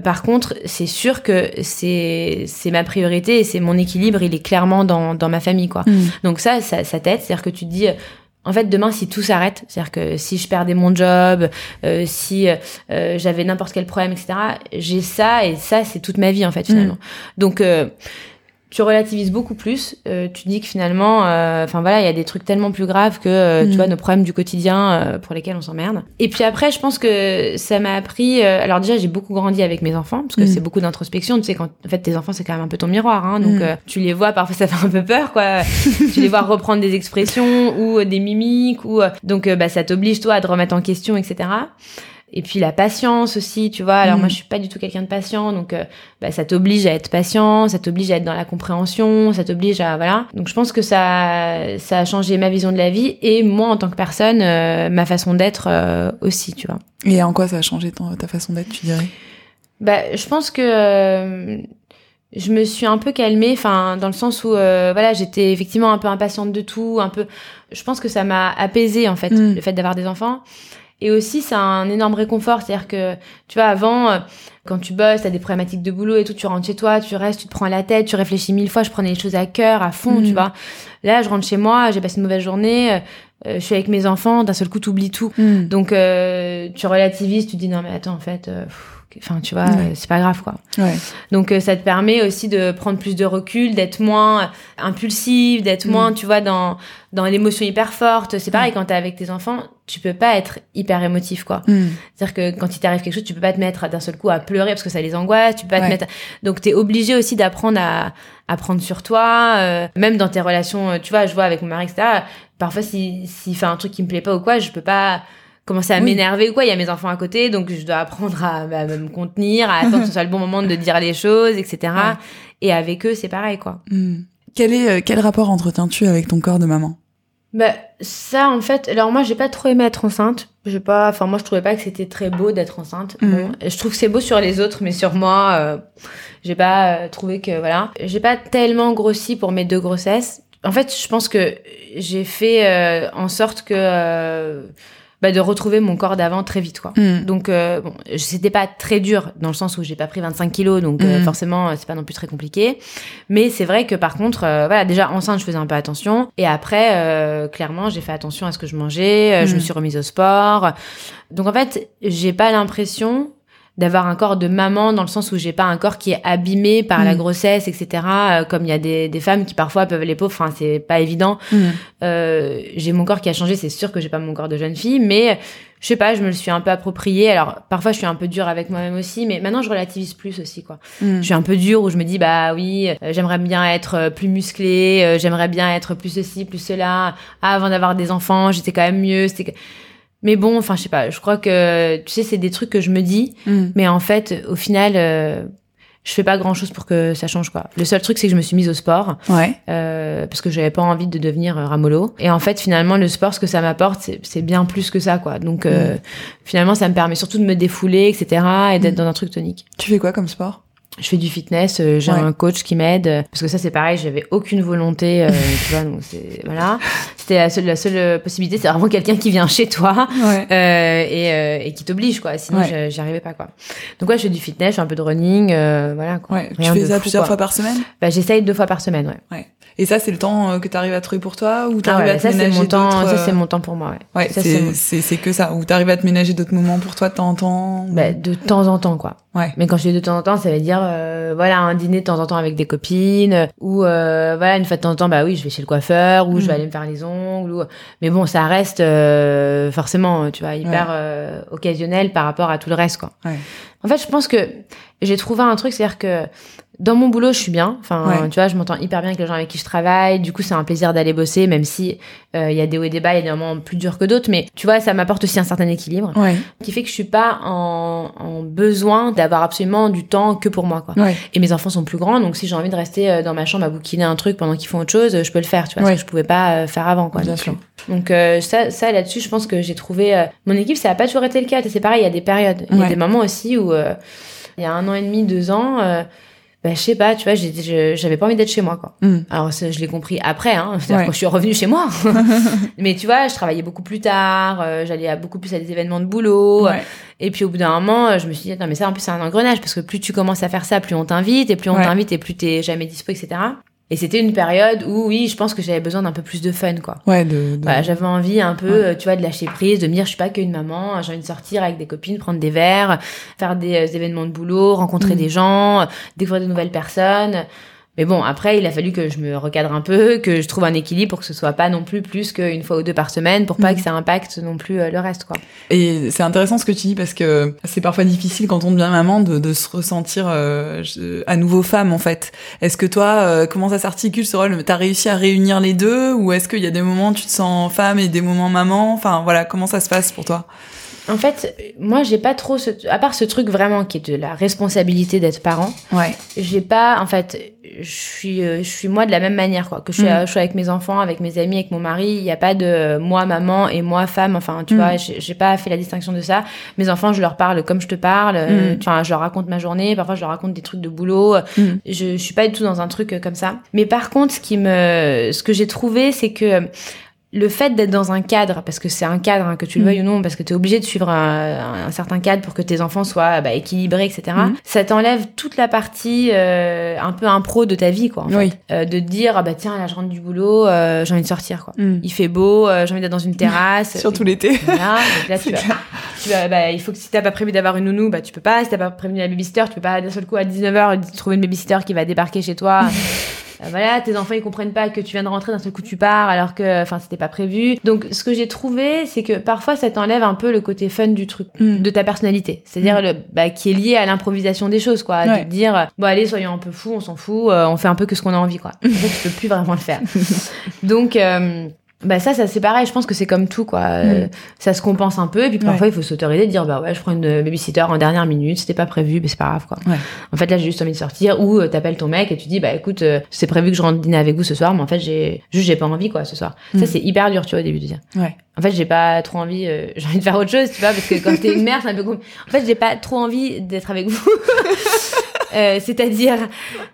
par contre, c'est sûr que c'est, c'est ma priorité et c'est mon équilibre, il est clairement dans, dans ma famille, quoi. Mm. Donc ça, ça, ça t'aide, c'est-à-dire que tu te dis, en fait, demain, si tout s'arrête, c'est-à-dire que si je perdais mon job, euh, si euh, j'avais n'importe quel problème, etc., j'ai ça et ça, c'est toute ma vie en fait finalement. Mm. Donc euh, tu relativises beaucoup plus. Euh, tu dis que finalement, euh, enfin voilà, il y a des trucs tellement plus graves que euh, tu mm. vois nos problèmes du quotidien pour lesquels on s'emmerde. Et puis après, je pense que ça m'a appris. alors déjà, j'ai beaucoup grandi avec mes enfants parce que mm. c'est beaucoup d'introspection. Tu sais, quand en fait tes enfants, c'est quand même un peu ton miroir. Hein, donc mm. tu les vois, parfois ça fait un peu peur, quoi. tu les vois reprendre des expressions ou des mimiques ou donc bah ça t'oblige toi à te remettre en question, etc et puis la patience aussi, tu vois. Alors moi, mm. je suis pas du tout quelqu'un de patient, donc euh, bah, ça t'oblige à être patient, ça t'oblige à être dans la compréhension, ça t'oblige à voilà. Donc je pense que ça ça a changé ma vision de la vie et moi en tant que personne, euh, ma façon d'être euh, aussi, tu vois. Et en quoi ça a changé ta façon d'être, tu dirais? Bah, je pense que je me suis un peu calmée, enfin dans le sens où voilà, j'étais effectivement un peu impatiente de tout, un peu. Je pense que ça m'a apaisée en fait, mm. le fait d'avoir des enfants. Et aussi, c'est un énorme réconfort. C'est-à-dire que, tu vois, avant, euh, quand tu bosses, t'as des problématiques de boulot et tout, tu rentres chez toi, tu restes, tu te prends la tête, tu réfléchis mille fois. Je prenais les choses à cœur, à fond, tu mm. vois. Là, je rentre chez moi, j'ai passé une mauvaise journée, euh, euh, je suis avec mes enfants, d'un seul coup, t'oublies tout. Mm. Donc, tu relativises, tu te dis, non, mais attends, en fait... Enfin, tu vois, c'est pas grave, quoi. Ouais. Donc, ça te permet aussi de prendre plus de recul, d'être moins impulsif, d'être mm. moins, tu vois, dans dans l'émotion hyper forte. C'est pareil, mm. quand t'es avec tes enfants, tu peux pas être hyper émotif, quoi. Mm. C'est-à-dire que quand il t'arrive quelque chose, tu peux pas te mettre d'un seul coup à pleurer parce que ça les angoisse. Tu peux pas te mettre. Donc t'es obligé aussi d'apprendre à, à prendre sur toi, euh, même dans tes relations. Euh, tu vois, je vois avec mon mari, etc. Parfois, s'il si fait un truc qui me plaît pas ou quoi, je peux pas commencer à m'énerver ou quoi. Il y a mes enfants à côté, donc je dois apprendre à, me contenir, à attendre que ce soit le bon moment de dire les choses, etc. Et avec eux, c'est pareil, quoi. Mm. Quel est euh, quel rapport entretiens-tu avec ton corps de maman? Bah ça en fait, alors moi j'ai pas trop aimé être enceinte. J'ai pas, enfin moi je trouvais pas que c'était très beau d'être enceinte. Mm. je trouve que c'est beau sur les autres, mais sur moi, euh, j'ai pas euh, trouvé que voilà. J'ai pas tellement grossi pour mes deux grossesses. En fait, je pense que j'ai fait euh, en sorte que bah, de retrouver mon corps d'avant très vite quoi. Mm. Donc euh, bon, c'était pas très dur dans le sens où j'ai pas pris 25 kilos donc euh, mm. forcément c'est pas non plus très compliqué. Mais c'est vrai que par contre euh, voilà déjà enceinte je faisais un peu attention et après euh, clairement j'ai fait attention à ce que je mangeais, je me mm. suis remise au sport. Donc en fait j'ai pas l'impression d'avoir un corps de maman dans le sens où j'ai pas un corps qui est abîmé par la mm. grossesse etc euh, comme il y a des, des femmes qui parfois peuvent les pauvres enfin c'est pas évident mm. euh, j'ai mon corps qui a changé c'est sûr que j'ai pas mon corps de jeune fille mais je sais pas je me le suis un peu approprié alors parfois je suis un peu dure avec moi-même aussi mais maintenant je relativise plus aussi quoi mm. je suis un peu dure où je me dis bah oui euh, j'aimerais bien être plus musclée j'aimerais bien être plus ceci plus cela ah, avant d'avoir des enfants j'étais quand même mieux c'était mais bon, enfin, je sais pas. Je crois que, tu sais, c'est des trucs que je me dis, mm. mais en fait, au final, euh, je fais pas grand chose pour que ça change, quoi. Le seul truc, c'est que je me suis mise au sport. Ouais. Euh, parce que j'avais pas envie de devenir euh, ramolo. Et en fait, finalement, le sport, ce que ça m'apporte, c'est bien plus que ça, quoi. Donc, euh, mm. finalement, ça me permet surtout de me défouler, etc., et d'être mm. dans un truc tonique. Tu fais quoi comme sport? Je fais du fitness, euh, j'ai un coach qui m'aide parce que ça c'est pareil, j'avais aucune volonté, euh, tu vois, donc c'est voilà. C'était la seule, la seule possibilité, c'est vraiment quelqu'un qui vient chez toi euh, et, euh, et, qui t'oblige quoi. Sinon j'y arrivais pas quoi. Donc ouais, je fais du fitness, je fais un peu de running, voilà. Quoi. Ouais. tu fais ça plusieurs fois par semaine? Bah j'essaye deux fois par semaine, ouais. Ouais. Et ça, c'est le temps que tu arrives à trouver pour toi ou t'arrives ah à te ça, ménager temps, Ça, c'est mon temps pour moi, ouais. Ouais, c'est que ça. Ou t'arrives à te ménager d'autres moments pour toi de temps en temps bah, De temps en temps, quoi. Ouais. Mais quand je dis de temps en temps, ça veut dire, euh, voilà, un dîner de temps en temps avec des copines, ou euh, voilà, une fois de temps en temps, bah oui, je vais chez le coiffeur, ou je vais mm. aller me faire les ongles. Ou... Mais bon, ça reste euh, forcément, tu vois, hyper euh, occasionnel par rapport à tout le reste, quoi. Ouais. En fait, je pense que j'ai trouvé un truc, c'est-à-dire que dans mon boulot, je suis bien. Enfin, tu vois, je m'entends hyper bien avec les gens avec qui je travaille. Du coup, c'est un plaisir d'aller bosser, même si euh, il y a des hauts et des bas, il y a des moments plus durs que d'autres. Mais tu vois, ça m'apporte aussi un certain équilibre, ouais. qui fait que je suis pas en, en besoin d'avoir absolument du temps que pour moi, quoi. Ouais. Et mes enfants sont plus grands, donc si j'ai envie de rester euh, dans ma chambre à bouquiner un truc pendant qu'ils font autre chose, je peux le faire, tu vois, ce que je pouvais pas euh, faire avant, quoi. Bien sûr. Donc ça, ça là-dessus, je pense que j'ai trouvé mon équipe. Ça a pas toujours été le cas. C'est pareil, il y a des périodes, il y a des moments aussi où il y a un an et demi, deux ans bah, je sais pas, tu vois, j'avais pas envie d'être chez moi, quoi. Mm. Alors, je l'ai compris après, hein, c'est-à-dire quand je suis revenue chez moi. Mais tu vois, je travaillais beaucoup plus tard, euh, j'allais à beaucoup plus à des événements de boulot. Et puis, au bout d'un moment, je me suis dit, non, mais ça, en plus, c'est un engrenage, parce que plus tu commences à faire ça, plus on t'invite, et plus on t'invite, et plus t'es jamais dispo, etc. Et c'était une période où, oui, je pense que j'avais besoin d'un peu plus de fun, quoi. Ouais, de. j'avais envie un peu, euh, tu vois, de lâcher prise, de me dire, je suis pas qu'une maman, j'ai envie de sortir avec des copines, prendre des verres, faire des, euh, événements de boulot, rencontrer mm. des gens, découvrir de nouvelles personnes. Mais bon, après, il a fallu que je me recadre un peu, que je trouve un équilibre pour que ce soit pas non plus plus qu'une fois ou deux par semaine, pour pas mm. que ça impacte non plus euh, le reste, quoi. Et c'est intéressant ce que tu dis parce que c'est parfois difficile quand on devient maman de, de se ressentir euh, à nouveau femme, en fait. Est-ce que toi, euh, comment ça s'articule ce rôle? T'as réussi à réunir les deux ou est-ce qu'il y a des moments où tu te sens femme et des moments maman? Enfin, voilà, comment ça se passe pour toi? En fait, moi, j'ai pas trop ce, à part ce truc vraiment qui est de la responsabilité d'être parent. Ouais. J'ai pas, en fait, je suis, euh, je suis moi de la même manière, quoi. Que je suis, mm. je suis avec mes enfants, avec mes amis, avec mon mari. Il n'y a pas de moi maman et moi femme. Enfin, tu mm. vois, j'ai pas fait la distinction de ça. Mes enfants, je leur parle comme je te parle. Mm. Enfin, je leur raconte ma journée. Parfois, je leur raconte des trucs de boulot. Je, je suis pas du tout dans un truc comme ça. Mais par contre, ce qui me, ce que j'ai trouvé, c'est que le fait d'être dans un cadre, parce que c'est un cadre, hein, que tu le veuilles ou non, parce que tu es obligé de suivre un, certain cadre pour que tes enfants soient bah, équilibrés, etc., ça t'enlève toute la partie euh, un peu impro de ta vie, quoi. En fait. Euh, de te dire, ah bah tiens, là, je rentre du boulot, euh, j'ai envie de sortir, quoi. Il fait beau, j'ai envie d'être dans une terrasse. Surtout l'été. Voilà, donc là, tu vas, bah, il faut que si t'as pas prévu d'avoir une nounou, bah, tu peux pas. Si t'as pas prévu la babysitter, tu peux pas d'un seul coup à 19h trouver une babysitter qui va débarquer chez toi. Euh, voilà, tes enfants ils comprennent pas que tu viens de rentrer d'un seul coup tu pars alors que enfin c'était pas prévu. Donc ce que j'ai trouvé c'est que parfois ça t'enlève un peu le côté fun du truc, mm. de ta personnalité, c'est-à-dire mm. le bah, qui est lié à l'improvisation des choses quoi, de dire bon allez soyons un peu fous, on s'en fout, euh, on fait un peu que ce qu'on a envie quoi. En fait, tu peux plus vraiment le faire. Donc euh, bah ça, ça c'est pareil. Je pense que c'est comme tout, quoi. Euh, ça se compense un peu, et puis parfois il faut s'autoriser de dire, bah ouais, je prends une babysitter en dernière minute, c'était pas prévu, mais c'est pas grave, quoi. En fait, là, j'ai juste envie de sortir, ou euh, t'appelles ton mec et tu dis, bah écoute, euh, c'est prévu que je rentre dîner avec vous ce soir, mais en fait, j'ai juste j'ai pas envie, quoi, ce soir. Ça, mm. c'est hyper dur, tu vois, au début de dire. Ouais. En fait, j'ai pas trop envie, j'ai envie de faire autre chose, tu vois, parce que quand t'es une mère, c'est un peu. En fait, j'ai pas trop envie d'être avec vous. Euh, c'est-à-dire,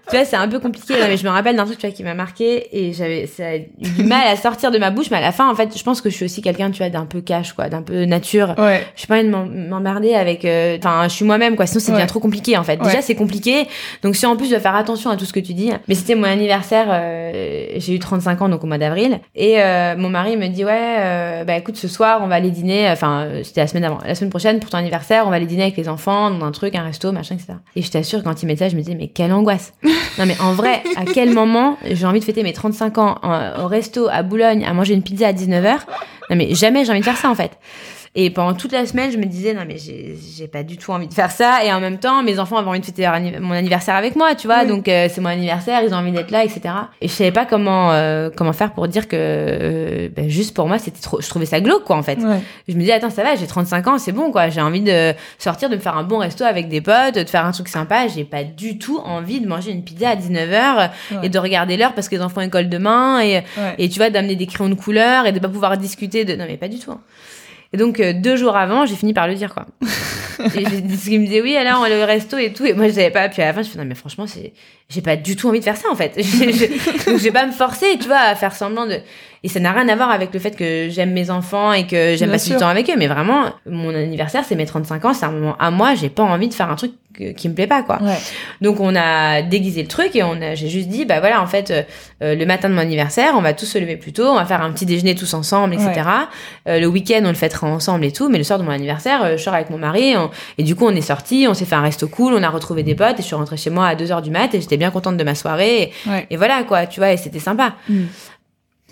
tu vois, c'est un peu compliqué, mais je me rappelle d'un truc, tu vois, qui m'a marqué et j'avais, ça a eu du mal à sortir de ma bouche, mais à la fin, en fait, je pense que je suis aussi quelqu'un, tu vois, d'un peu cash, quoi, d'un peu nature. Ouais. Je suis pas envie de m'emmerder avec, euh, enfin, je suis moi-même, quoi, sinon c'est bien trop compliqué, en fait. Déjà, c'est compliqué, donc si en plus je dois faire attention à tout ce que tu dis, mais c'était mon anniversaire, euh, j'ai eu 35 ans, donc au mois d'avril, et mon mari me dit, ouais, bah écoute, ce soir, on va aller dîner, enfin, c'était la semaine avant, la semaine prochaine, pour ton anniversaire, on va aller dîner avec les enfants, dans un truc, un resto, machin, etc. Et je t'assure, quand il je me disais, mais quelle angoisse. non, mais en vrai, à quel moment j'ai envie de fêter mes 35 ans au resto à Boulogne à manger une pizza à 19h Non, mais jamais j'ai envie de faire ça, en fait. Et pendant toute la semaine, je me disais, non, mais j'ai pas du tout envie de faire ça. Et en même temps, mes enfants avaient envie de fêter mon anniversaire avec moi, tu vois. Donc, euh, c'est mon anniversaire, ils ont envie d'être là, etc. Et je savais pas comment, euh, comment faire pour dire que, euh, ben, juste pour moi, c'était trop, je trouvais ça glauque, quoi, en fait. Je me disais, attends, ça va, j'ai 35 ans, c'est bon, quoi. J'ai envie de sortir, de me faire un bon resto avec des potes, de faire un truc sympa. J'ai pas du tout envie de manger une pizza à 19h et de regarder l'heure parce que les enfants école demain et, et tu vois, d'amener des crayons de couleur et de pas pouvoir discuter de, non, mais pas du tout. Hein. Et donc, euh, deux jours avant, j'ai fini par le dire, quoi. et il me disait, oui, alors, on va au resto et tout. Et moi, je savais pas. Puis à la fin, je fais, non, mais franchement, j'ai pas du tout envie de faire ça, en fait. donc, je vais pas me forcer, tu vois, à faire semblant de, et ça n'a rien à voir avec le fait que j'aime mes enfants et que j'aime passer du temps avec eux. Mais vraiment, mon anniversaire, c'est mes 35 ans, c'est un moment à moi, j'ai pas envie de faire un truc qui me plaît pas, quoi. Donc, on a déguisé le truc et on a, j'ai juste dit, bah voilà, en fait, euh, le matin de mon anniversaire, on va tous se lever plus tôt, on va faire un petit déjeuner tous ensemble, etc. Euh, le week-end, on le fêtera ensemble et tout. Mais le soir de mon anniversaire, euh, je sors avec mon mari et du coup, on est sorti, on s'est fait un resto cool, on a retrouvé des potes et je suis rentrée chez moi à 2 heures du mat et j'étais bien contente de ma soirée. Et, voilà, quoi, tu vois, et c'était sympa. Mm.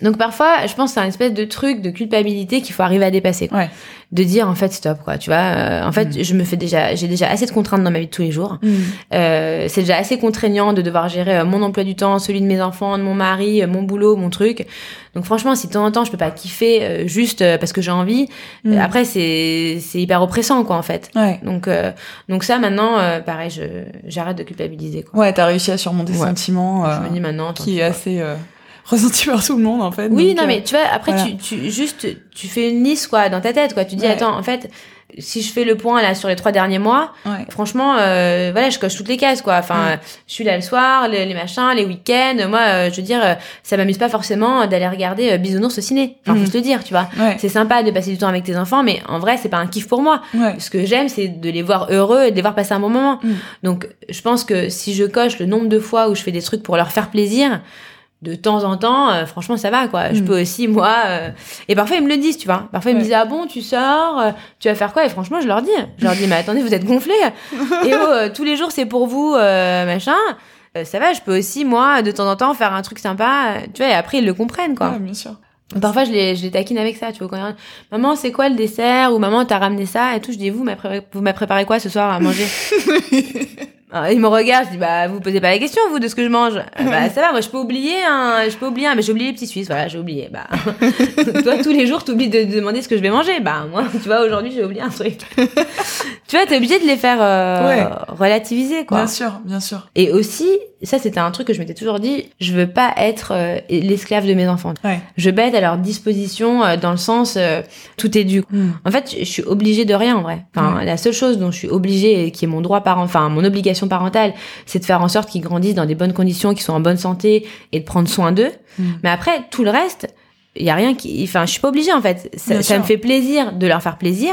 Donc parfois, je pense que c'est un espèce de truc de culpabilité qu'il faut arriver à dépasser. Ouais. De dire en fait stop quoi, tu vois. Euh, en fait, mm. je me fais déjà, j'ai déjà assez de contraintes dans ma vie de tous les jours. Mm. Euh, c'est déjà assez contraignant de devoir gérer euh, mon emploi du temps, celui de mes enfants, de mon mari, mon boulot, mon truc. Donc franchement, si de temps en temps je peux pas kiffer juste parce que j'ai envie, mm. après c'est c'est hyper oppressant quoi en fait. Ouais. Donc donc ça maintenant, pareil, je j'arrête de culpabiliser quoi. Ouais, t'as réussi à surmonter ce sentiment. je me dis maintenant qui est assez ressenti par tout le monde en fait. Oui, non euh, mais tu vois après tu, tu juste tu fais une liste quoi dans ta tête quoi. Tu dis attends en fait si je fais le point là sur les trois derniers mois, franchement euh, voilà je coche toutes les cases quoi. Enfin je suis là le soir, les, machins, les week-ends. Moi euh, je veux dire ça m'amuse pas forcément d'aller regarder Bisounours au ciné. Enfin faut mhm. te le dire tu vois. C'est sympa de passer du temps avec tes enfants mais en vrai c'est pas un kiff pour moi. Ce que j'aime c'est de les voir heureux et de les voir passer un bon moment. Mhm. Donc je pense que si je coche le nombre de fois où je fais des trucs pour leur faire plaisir de temps en temps, euh, franchement, ça va, quoi. Je mm. peux aussi, moi... Euh, et parfois, ils me le disent, tu vois. Parfois, ils me disent, ah bon, tu sors, euh, tu vas faire quoi? Et franchement, je leur dis. Je leur dis, mais attendez, vous êtes gonflés. et oh, tous les jours, c'est pour vous, machin. ça va, je peux aussi, moi, de temps en temps, faire un truc sympa. Tu vois, et après, ils le comprennent, quoi. bien sûr. Parfois, je les, je les taquine avec ça, tu vois. Quand maman, c'est quoi le dessert? Ou maman, t'as ramené ça? Et tout, je dis, vous, vous m'avez préparé quoi ce soir à manger? Ah, il me regarde, je dis bah vous posez pas la question vous de ce que je mange. bah ça va, moi je peux oublier hein, je peux oublier, mais j'ai oublié les petits Suisses, voilà j'ai oublié. Bah toi tous les jours t'oublies de, de demander ce que je vais manger. Bah moi tu vois aujourd'hui j'ai oublié un truc. tu vois t'es obligé de les faire euh, relativiser quoi. Bien sûr, bien sûr. Et aussi ça c'était un truc que je m'étais toujours dit, je veux pas être euh, l'esclave de mes enfants. Ouais. Je veux être à leur disposition euh, dans le sens tout est dû. Hmm. En fait je suis obligée de rien en vrai. Enfin la seule chose dont je suis obligée et qui est mon droit par enfin mon obligation parentale, c'est de faire en sorte qu'ils grandissent dans des bonnes conditions, qu'ils soient en bonne santé et de prendre soin d'eux. Mm. Mais après, tout le reste, il y a rien qui enfin je suis pas obligée en fait. Ça, ça me fait plaisir de leur faire plaisir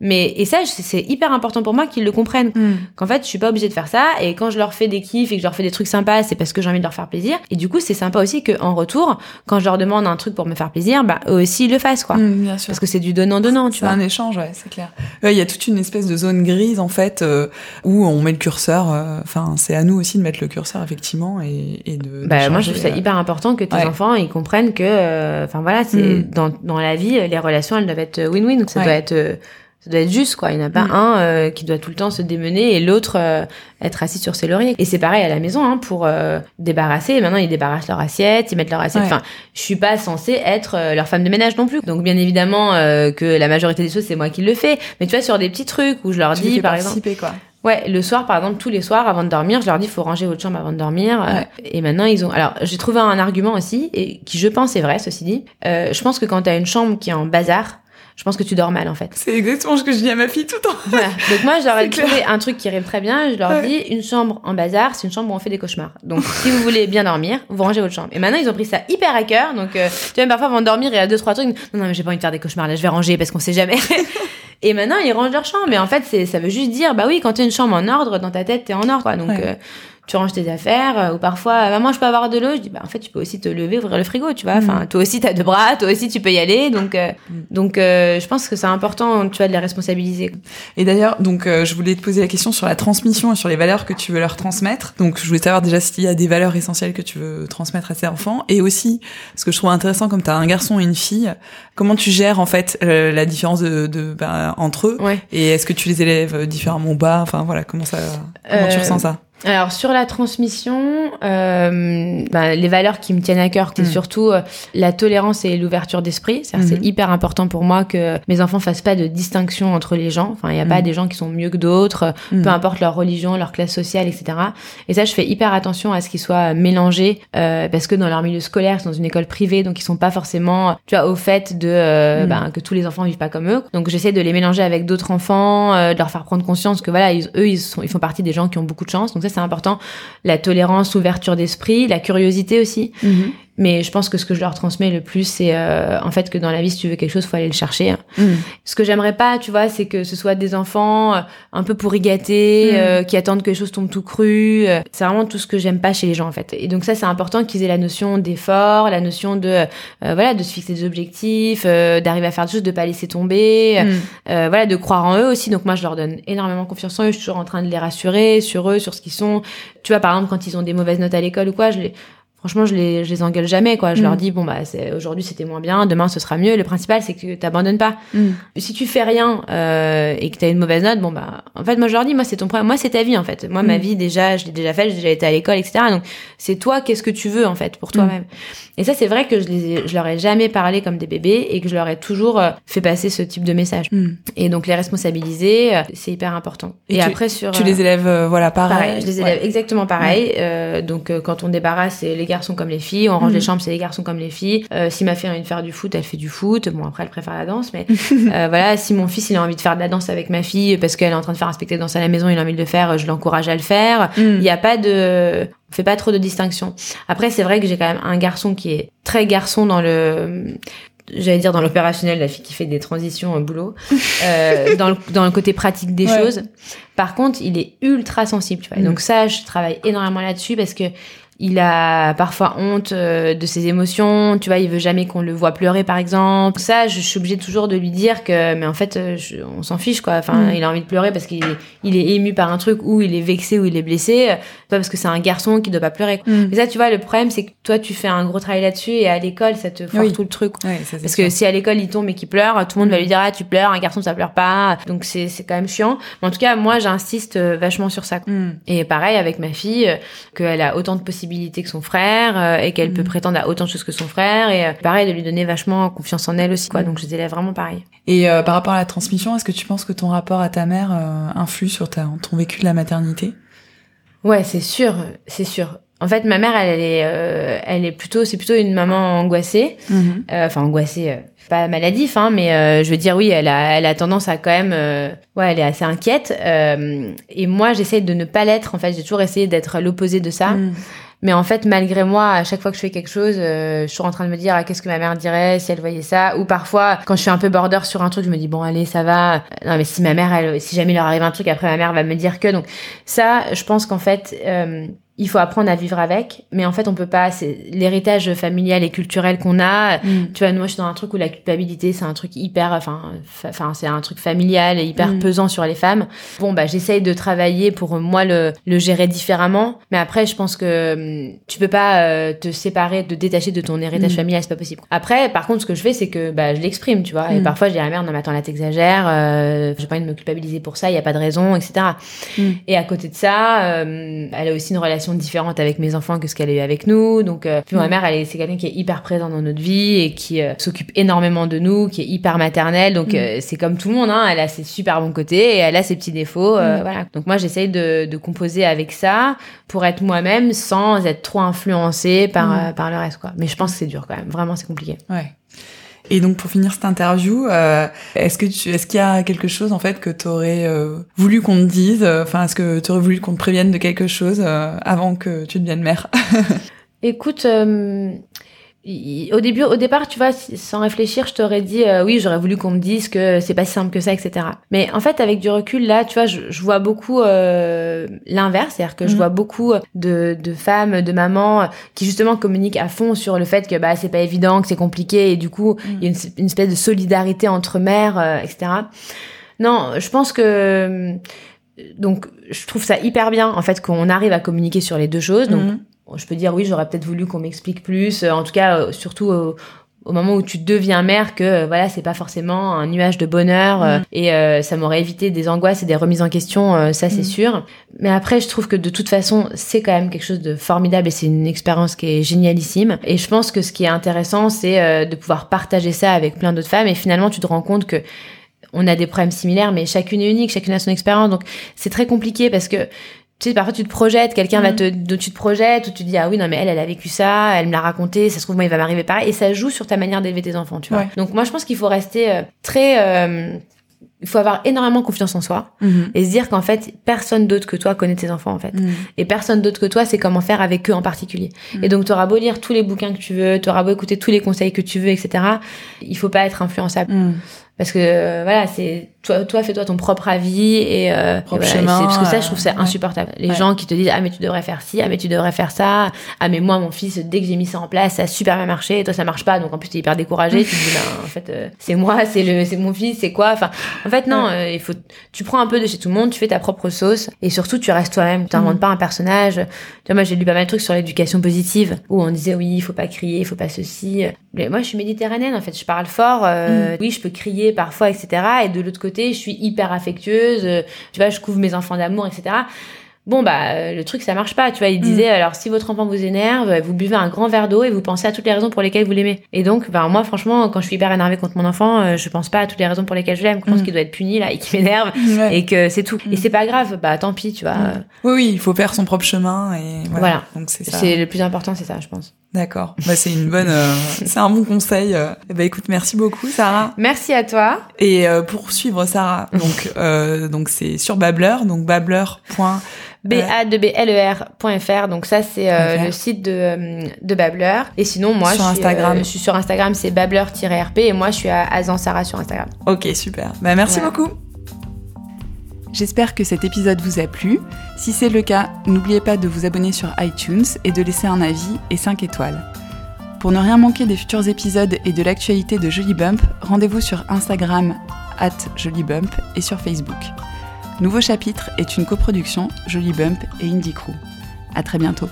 mais et ça c'est hyper important pour moi qu'ils le comprennent. Mm. qu'en fait je suis pas obligée de faire ça et quand je leur fais des kiffs et que je leur fais des trucs sympas c'est parce que j'ai envie de leur faire plaisir. Et du coup c'est sympa aussi que en retour quand je leur demande un truc pour me faire plaisir bah eux aussi ils le fassent quoi. Mm, bien sûr. parce que c'est du donnant donnant tu vois. un échange ouais c'est clair. Il y a toute une espèce de zone grise en fait euh, où on met le curseur euh, enfin c'est à nous aussi de mettre le curseur effectivement et, et de bah, moi je trouve ça hyper important que tes enfants ils comprennent que euh, enfin voilà c'est mm. dans dans la vie les relations elles doivent être win-win. Ça doit être ça doit être juste quoi. Il n'y en a pas mm. un euh, qui doit tout le temps se démener et l'autre euh, être assis sur ses lauriers. Et c'est pareil à la maison hein, pour euh, débarrasser. Maintenant ils débarrassent leur assiette ils mettent leur assiette. Enfin je suis pas censée être leur femme de ménage non plus. Donc bien évidemment que la majorité des choses c'est moi qui le fais. Mais tu vois sur des petits trucs où je leur dis par exemple quoi. Ouais, le soir, par exemple, tous les soirs, avant de dormir, je leur dis, faut ranger votre chambre avant de dormir. et maintenant, ils ont. Alors, j'ai trouvé un argument aussi, et qui je pense est vrai, ceci dit. je pense que quand tu as une chambre qui est en bazar, je pense que tu dors mal en fait. C'est exactement ce que je dis à ma fille tout le temps. Voilà. Donc moi, j'aurais trouvé un truc qui rime très bien. Je leur dis une chambre en bazar, c'est une chambre où on fait des cauchemars. Donc si vous voulez bien dormir, vous rangez votre chambre. Et maintenant, ils ont pris ça hyper à cœur. Donc euh, tu vois, parfois avant de dormir, il y a deux trois trucs. Non non, mais j'ai pas envie de faire des cauchemars là. Je vais ranger parce qu'on sait jamais. Et maintenant, ils rangent leur chambre. Mais en fait, ça veut juste dire, bah oui, quand tu as une chambre en ordre, dans ta tête, t'es en ordre. Quoi. Donc euh, tu ranges tes affaires euh, ou parfois maman je peux avoir de l'eau je dis bah en fait tu peux aussi te lever ouvrir le frigo tu vois. Enfin mm. toi aussi t'as deux bras toi aussi tu peux y aller. Donc euh, mm. donc euh, je pense que c'est important tu vois de les responsabiliser. Et d'ailleurs donc je voulais te poser la question sur la transmission et sur les valeurs que tu veux leur transmettre. Donc je voulais savoir déjà s'il y a des valeurs essentielles que tu veux transmettre à tes enfants. Et aussi ce que je trouve intéressant comme tu as un garçon et une fille comment tu gères en fait la différence de, de bah, entre eux? Et est-ce que tu les élèves différemment ou bas enfin voilà comment ça comment tu ressens ça? Alors sur la transmission, euh, bah, les valeurs qui me tiennent à cœur, c'est hmm. surtout euh, la tolérance et l'ouverture d'esprit. C'est hmm. hyper important pour moi que mes enfants fassent pas de distinction entre les gens. Enfin, il n'y a pas hmm. des gens qui sont mieux que d'autres, peu importe leur religion, leur classe sociale, etc. Et ça, je fais hyper attention à ce qu'ils soient mélangés euh, parce que dans leur milieu scolaire, c'est dans une école privée, donc ils sont pas forcément, tu vois, au fait de bah, que tous les enfants vivent pas comme eux. Donc j'essaie de les mélanger avec d'autres enfants, euh, de leur faire prendre conscience que voilà, eux, ils, sont, ils font partie des gens qui ont beaucoup de chance. Donc c'est important. La tolérance, l'ouverture d'esprit, la curiosité aussi. Mhm. Mais je pense que ce que je leur transmets le plus, c'est euh, en fait que dans la vie, si tu veux quelque chose, faut aller le chercher. Mm. Ce que j'aimerais pas, tu vois, c'est que ce soit des enfants euh, un peu pourri gâtés, mm. euh, qui attendent que les choses tombent tout cru. C'est vraiment tout ce que j'aime pas chez les gens, en fait. Et donc ça, c'est important qu'ils aient la notion d'effort, la notion de voilà, de se fixer des objectifs, d'arriver à faire des choses, de pas laisser tomber, mm. voilà, de croire en eux aussi. Donc moi, je leur donne énormément confiance en eux. Je suis toujours en train de les rassurer sur eux, sur ce qu'ils sont. Tu vois, par exemple, quand ils ont des mauvaises notes à l'école ou quoi, je les franchement je les je les engueule jamais quoi. Je leur mm. dis bon bah c'est aujourd'hui c'était moins bien demain ce sera mieux. Le principal c'est que t'abandonnes pas. Mm. si tu fais rien euh, et que t'as une mauvaise note bon bah en fait moi je leur dis moi c'est ton problème moi c'est ta vie en fait. Moi ma mm. vie déjà je l'ai déjà fait j'ai déjà été à l'école etc donc c'est toi qu'est-ce que tu veux en fait pour toi-même. Et ça c'est vrai que je les je leur ai jamais parlé comme des bébés et que je leur ai toujours euh, fait passer ce type de message. Et donc les responsabiliser euh, c'est hyper important. Et, après sur tu les élèves voilà pareil, je les élève exactement pareil. Donc quand on débarrasse les garçons comme les filles, on range les mhm. chambres, c'est les garçons comme les filles. Euh, si ma fille a envie de faire du foot, elle fait du foot. Bon, après, elle préfère la danse, mais euh, voilà, si mon fils, il a envie de faire de la danse avec ma fille parce qu'elle est en train de faire un spectacle de danse à la maison, il a envie de le faire, je l'encourage à le faire. Mhm. Il n'y a pas de... On fait pas trop de distinction. Après, c'est vrai que j'ai quand même un garçon qui est très garçon dans le j'allais dire dans l'opérationnel, la fille qui fait des transitions au boulot, euh, dans, le, dans le côté pratique des choses. Par contre, il est ultra sensible, tu vois. donc ça, je travaille énormément là-dessus parce que il a parfois honte euh, de ses émotions, tu vois, il veut jamais qu'on le voit pleurer par exemple. Ça, je, suis obligée toujours de lui dire que, mais en fait, euh, on s'en fiche quoi. Enfin, mm. il a envie de pleurer parce qu'il est, il est ému par un truc ou il est vexé ou il est blessé, pas parce que c'est un garçon qui doit pas pleurer. Mm. Mais ça, tu vois, le problème c'est que toi, tu fais un gros travail là-dessus et à l'école, ça te foire tout le truc. parce que si à l'école il tombe et qu'il pleure, tout le monde va lui dire ah tu pleures, un garçon ça pleure pas. Donc c'est c'est quand même chiant. Mais en tout cas, moi, j'insiste euh, vachement sur ça. Mm. Et pareil avec ma fille, qu'elle a autant de possibilités que son frère euh, et qu'elle peut mm. prétendre à autant de choses que son frère et euh, pareil de lui donner vachement confiance en elle aussi quoi. Mm. Donc je les élève vraiment pareil. Et euh, par rapport à la transmission, est-ce que tu penses que ton rapport à ta mère influe sur ta, ton vécu de la maternité? Ouais, c'est sûr, c'est sûr. En fait, ma mère, elle, est, elle est plutôt, c'est plutôt une maman angoissée. Mm-hmm. Enfin, angoissée, pas maladif, hein, mais je veux dire, oui, elle a, elle a tendance à quand même, ouais, elle est assez inquiète. et moi, j'essaie de ne pas l'être. En fait, j'ai toujours essayé d'être l'opposé de ça. Mm. Mais en fait, malgré moi, à chaque fois que je fais quelque chose, euh, je suis en train de me dire ah, qu'est-ce que ma mère dirait si elle voyait ça? Ou parfois, quand je suis un peu border sur un truc, je me dis bon allez, ça va. Non mais si ma mère, elle, si jamais il leur arrive un truc, après ma mère va me dire que. Donc ça, je pense qu'en fait, euh, il faut apprendre à vivre avec, mais en fait, on peut pas. C'est l'héritage familial et culturel qu'on a. Mm. Tu vois, moi, je suis dans un truc où la culpabilité, c'est un truc hyper, enfin, enfin, c'est un truc familial et hyper mm. pesant sur les femmes. Bon, bah, j'essaye de travailler pour moi le, le gérer différemment, mais après, je pense que mm, tu peux pas euh, te séparer, te détacher de ton héritage familial, c'est pas possible. Après, par contre, ce que je fais, c'est que bah, je l'exprime, tu vois. Et parfois, je dis à la mère, non, mais attends, là, t'exagères. Euh, j'ai pas envie de me culpabiliser pour ça. Il y a pas de raison, etc. Et à côté de ça, euh, elle a aussi une relation différente avec mes enfants que ce qu'elle a eu avec nous. Donc, euh, puis ma mm. mère, elle c'est quelqu'un qui est hyper présent dans notre vie et qui euh, s'occupe énormément de nous, qui est hyper maternelle. Donc, mm. euh, c'est comme tout le monde, hein, elle a ses super bons côtés et elle a ses petits défauts. Mm. Voilà. Donc, moi, j'essaye de, de, composer avec ça pour être moi-même sans être trop influencée par, par le reste, quoi. Mais je pense que c'est dur quand même. Vraiment, c'est compliqué. Ouais. Et donc pour finir cette interview, euh, est-ce que tu, est-ce qu'il y a quelque chose en fait que tu aurais euh, voulu qu'on te dise Enfin, est-ce que tu aurais voulu qu'on te prévienne de quelque chose euh, avant que tu deviennes mère? Écoute, au début, au départ, tu vois, sans réfléchir, je t'aurais dit euh, oui, j'aurais voulu qu'on me dise que c'est pas si simple que ça, etc. Mais en fait, avec du recul, là, tu vois, je, vois beaucoup euh, l'inverse, c'est-à-dire que je mhm. vois beaucoup de, de, femmes, de mamans qui justement communiquent à fond sur le fait que bah c'est pas évident, que c'est compliqué, et du coup, il y a une, espèce de solidarité entre mères, euh, etc. Non, je pense que donc je trouve ça hyper bien en fait qu'on arrive à communiquer sur les deux choses. Donc mhm je peux dire oui, j'aurais peut-être voulu qu'on m'explique plus. Euh, en tout cas, euh, surtout au moment où tu deviens mère, que euh, voilà, c'est pas forcément un nuage de bonheur mm. et ça m'aurait évité des angoisses et des remises en question, ça c'est mm. sûr. Mais après, je trouve que de toute façon, c'est quand même quelque chose de formidable et c'est une expérience qui est génialissime. Et je pense que ce qui est intéressant, c'est de pouvoir partager ça avec plein d'autres femmes et finalement, tu te rends compte que on a des problèmes similaires, mais chacune est unique, chacune a son expérience. Donc c'est très compliqué parce que tu sais, parfois tu te projettes, quelqu'un va mm. te, tu te projettes, ou tu te dis, ah oui, non, mais elle, elle a vécu ça, elle me l'a raconté, ça se trouve, moi, il va m'arriver pareil, et ça joue sur ta manière d'élever tes enfants, tu vois. Donc, moi, je pense qu'il faut rester euh, très, euh, il faut avoir énormément confiance en soi, mm-hmm. et se dire qu'en fait, personne d'autre que toi connaît tes enfants, en fait. Mm. Et personne d'autre que toi sait comment faire avec eux en particulier. Mm. Et donc, tu auras beau lire tous les bouquins que tu veux, tu auras beau écouter tous les conseils que tu veux, etc. Il faut pas être influençable. Parce que, euh, voilà, c'est, toi, toi fais-toi ton propre avis et, euh, propre chemin, parce que ça je trouve ça insupportable. Les gens qui te disent ah mais tu devrais faire ci ah mais tu devrais faire ça ah mais moi mon fils dès que j'ai mis ça en place ça a super bien marché et toi ça marche pas donc en plus t'es hyper découragé tu te dis ben, en fait euh, c'est moi c'est le c'est mon fils c'est quoi enfin en fait non euh, il faut tu prends un peu de chez tout le monde tu fais ta propre sauce et surtout tu restes toi-même tu n'inventes mm. pas un personnage. Tu vois moi j'ai lu pas mal de trucs sur l'éducation positive où on disait oui il faut pas crier il faut pas ceci. Mais moi je suis méditerranéenne en fait je parle fort mm. oui je peux crier parfois etc et de l'autre côté je suis hyper affectueuse, euh, tu vois, je couvre mes enfants d'amour, etc. Bon, bah, euh, le truc, ça marche pas. Tu vois, il disait, mm. alors, si votre enfant vous énerve, vous buvez un grand verre d'eau et vous pensez à toutes les raisons pour lesquelles vous l'aimez. Et donc, bah, moi, franchement, quand je suis hyper énervée contre mon enfant, euh, je pense pas à toutes les raisons pour lesquelles je l'aime. Je pense mm. qu'il doit être puni, là, et qu'il m'énerve. Et que c'est tout. Et mm. c'est pas grave. Bah, tant pis, tu vois. Oui, oui, il faut faire son propre chemin et voilà. Donc, c'est ça. C'est le plus important, c'est ça, je pense. D'accord. Bah, c'est une bonne, euh, c'est un bon conseil. Bah, écoute, merci beaucoup, Sarah. Merci à toi. Et pour suivre Sarah, donc, donc c'est sur Babbler, donc babbler b a b l e rfr Donc ça, c'est euh, le site de, euh, de Babbler. Et sinon, moi, sur je, suis, Instagram. Euh, je suis sur Instagram, c'est babbler-rp. Et moi, je suis à Azan Sarah sur Instagram. Ok, super. Bah, merci beaucoup. J'espère que cet épisode vous a plu. Si c'est le cas, n'oubliez pas de vous abonner sur iTunes et de laisser un avis et 5 étoiles. Pour ne rien manquer des futurs épisodes et de l'actualité de Jolly Bump, rendez-vous sur Instagram at Jolybump et sur Facebook. Nouveau chapitre est une coproduction Jolie Bump et Indie Crew. À très bientôt.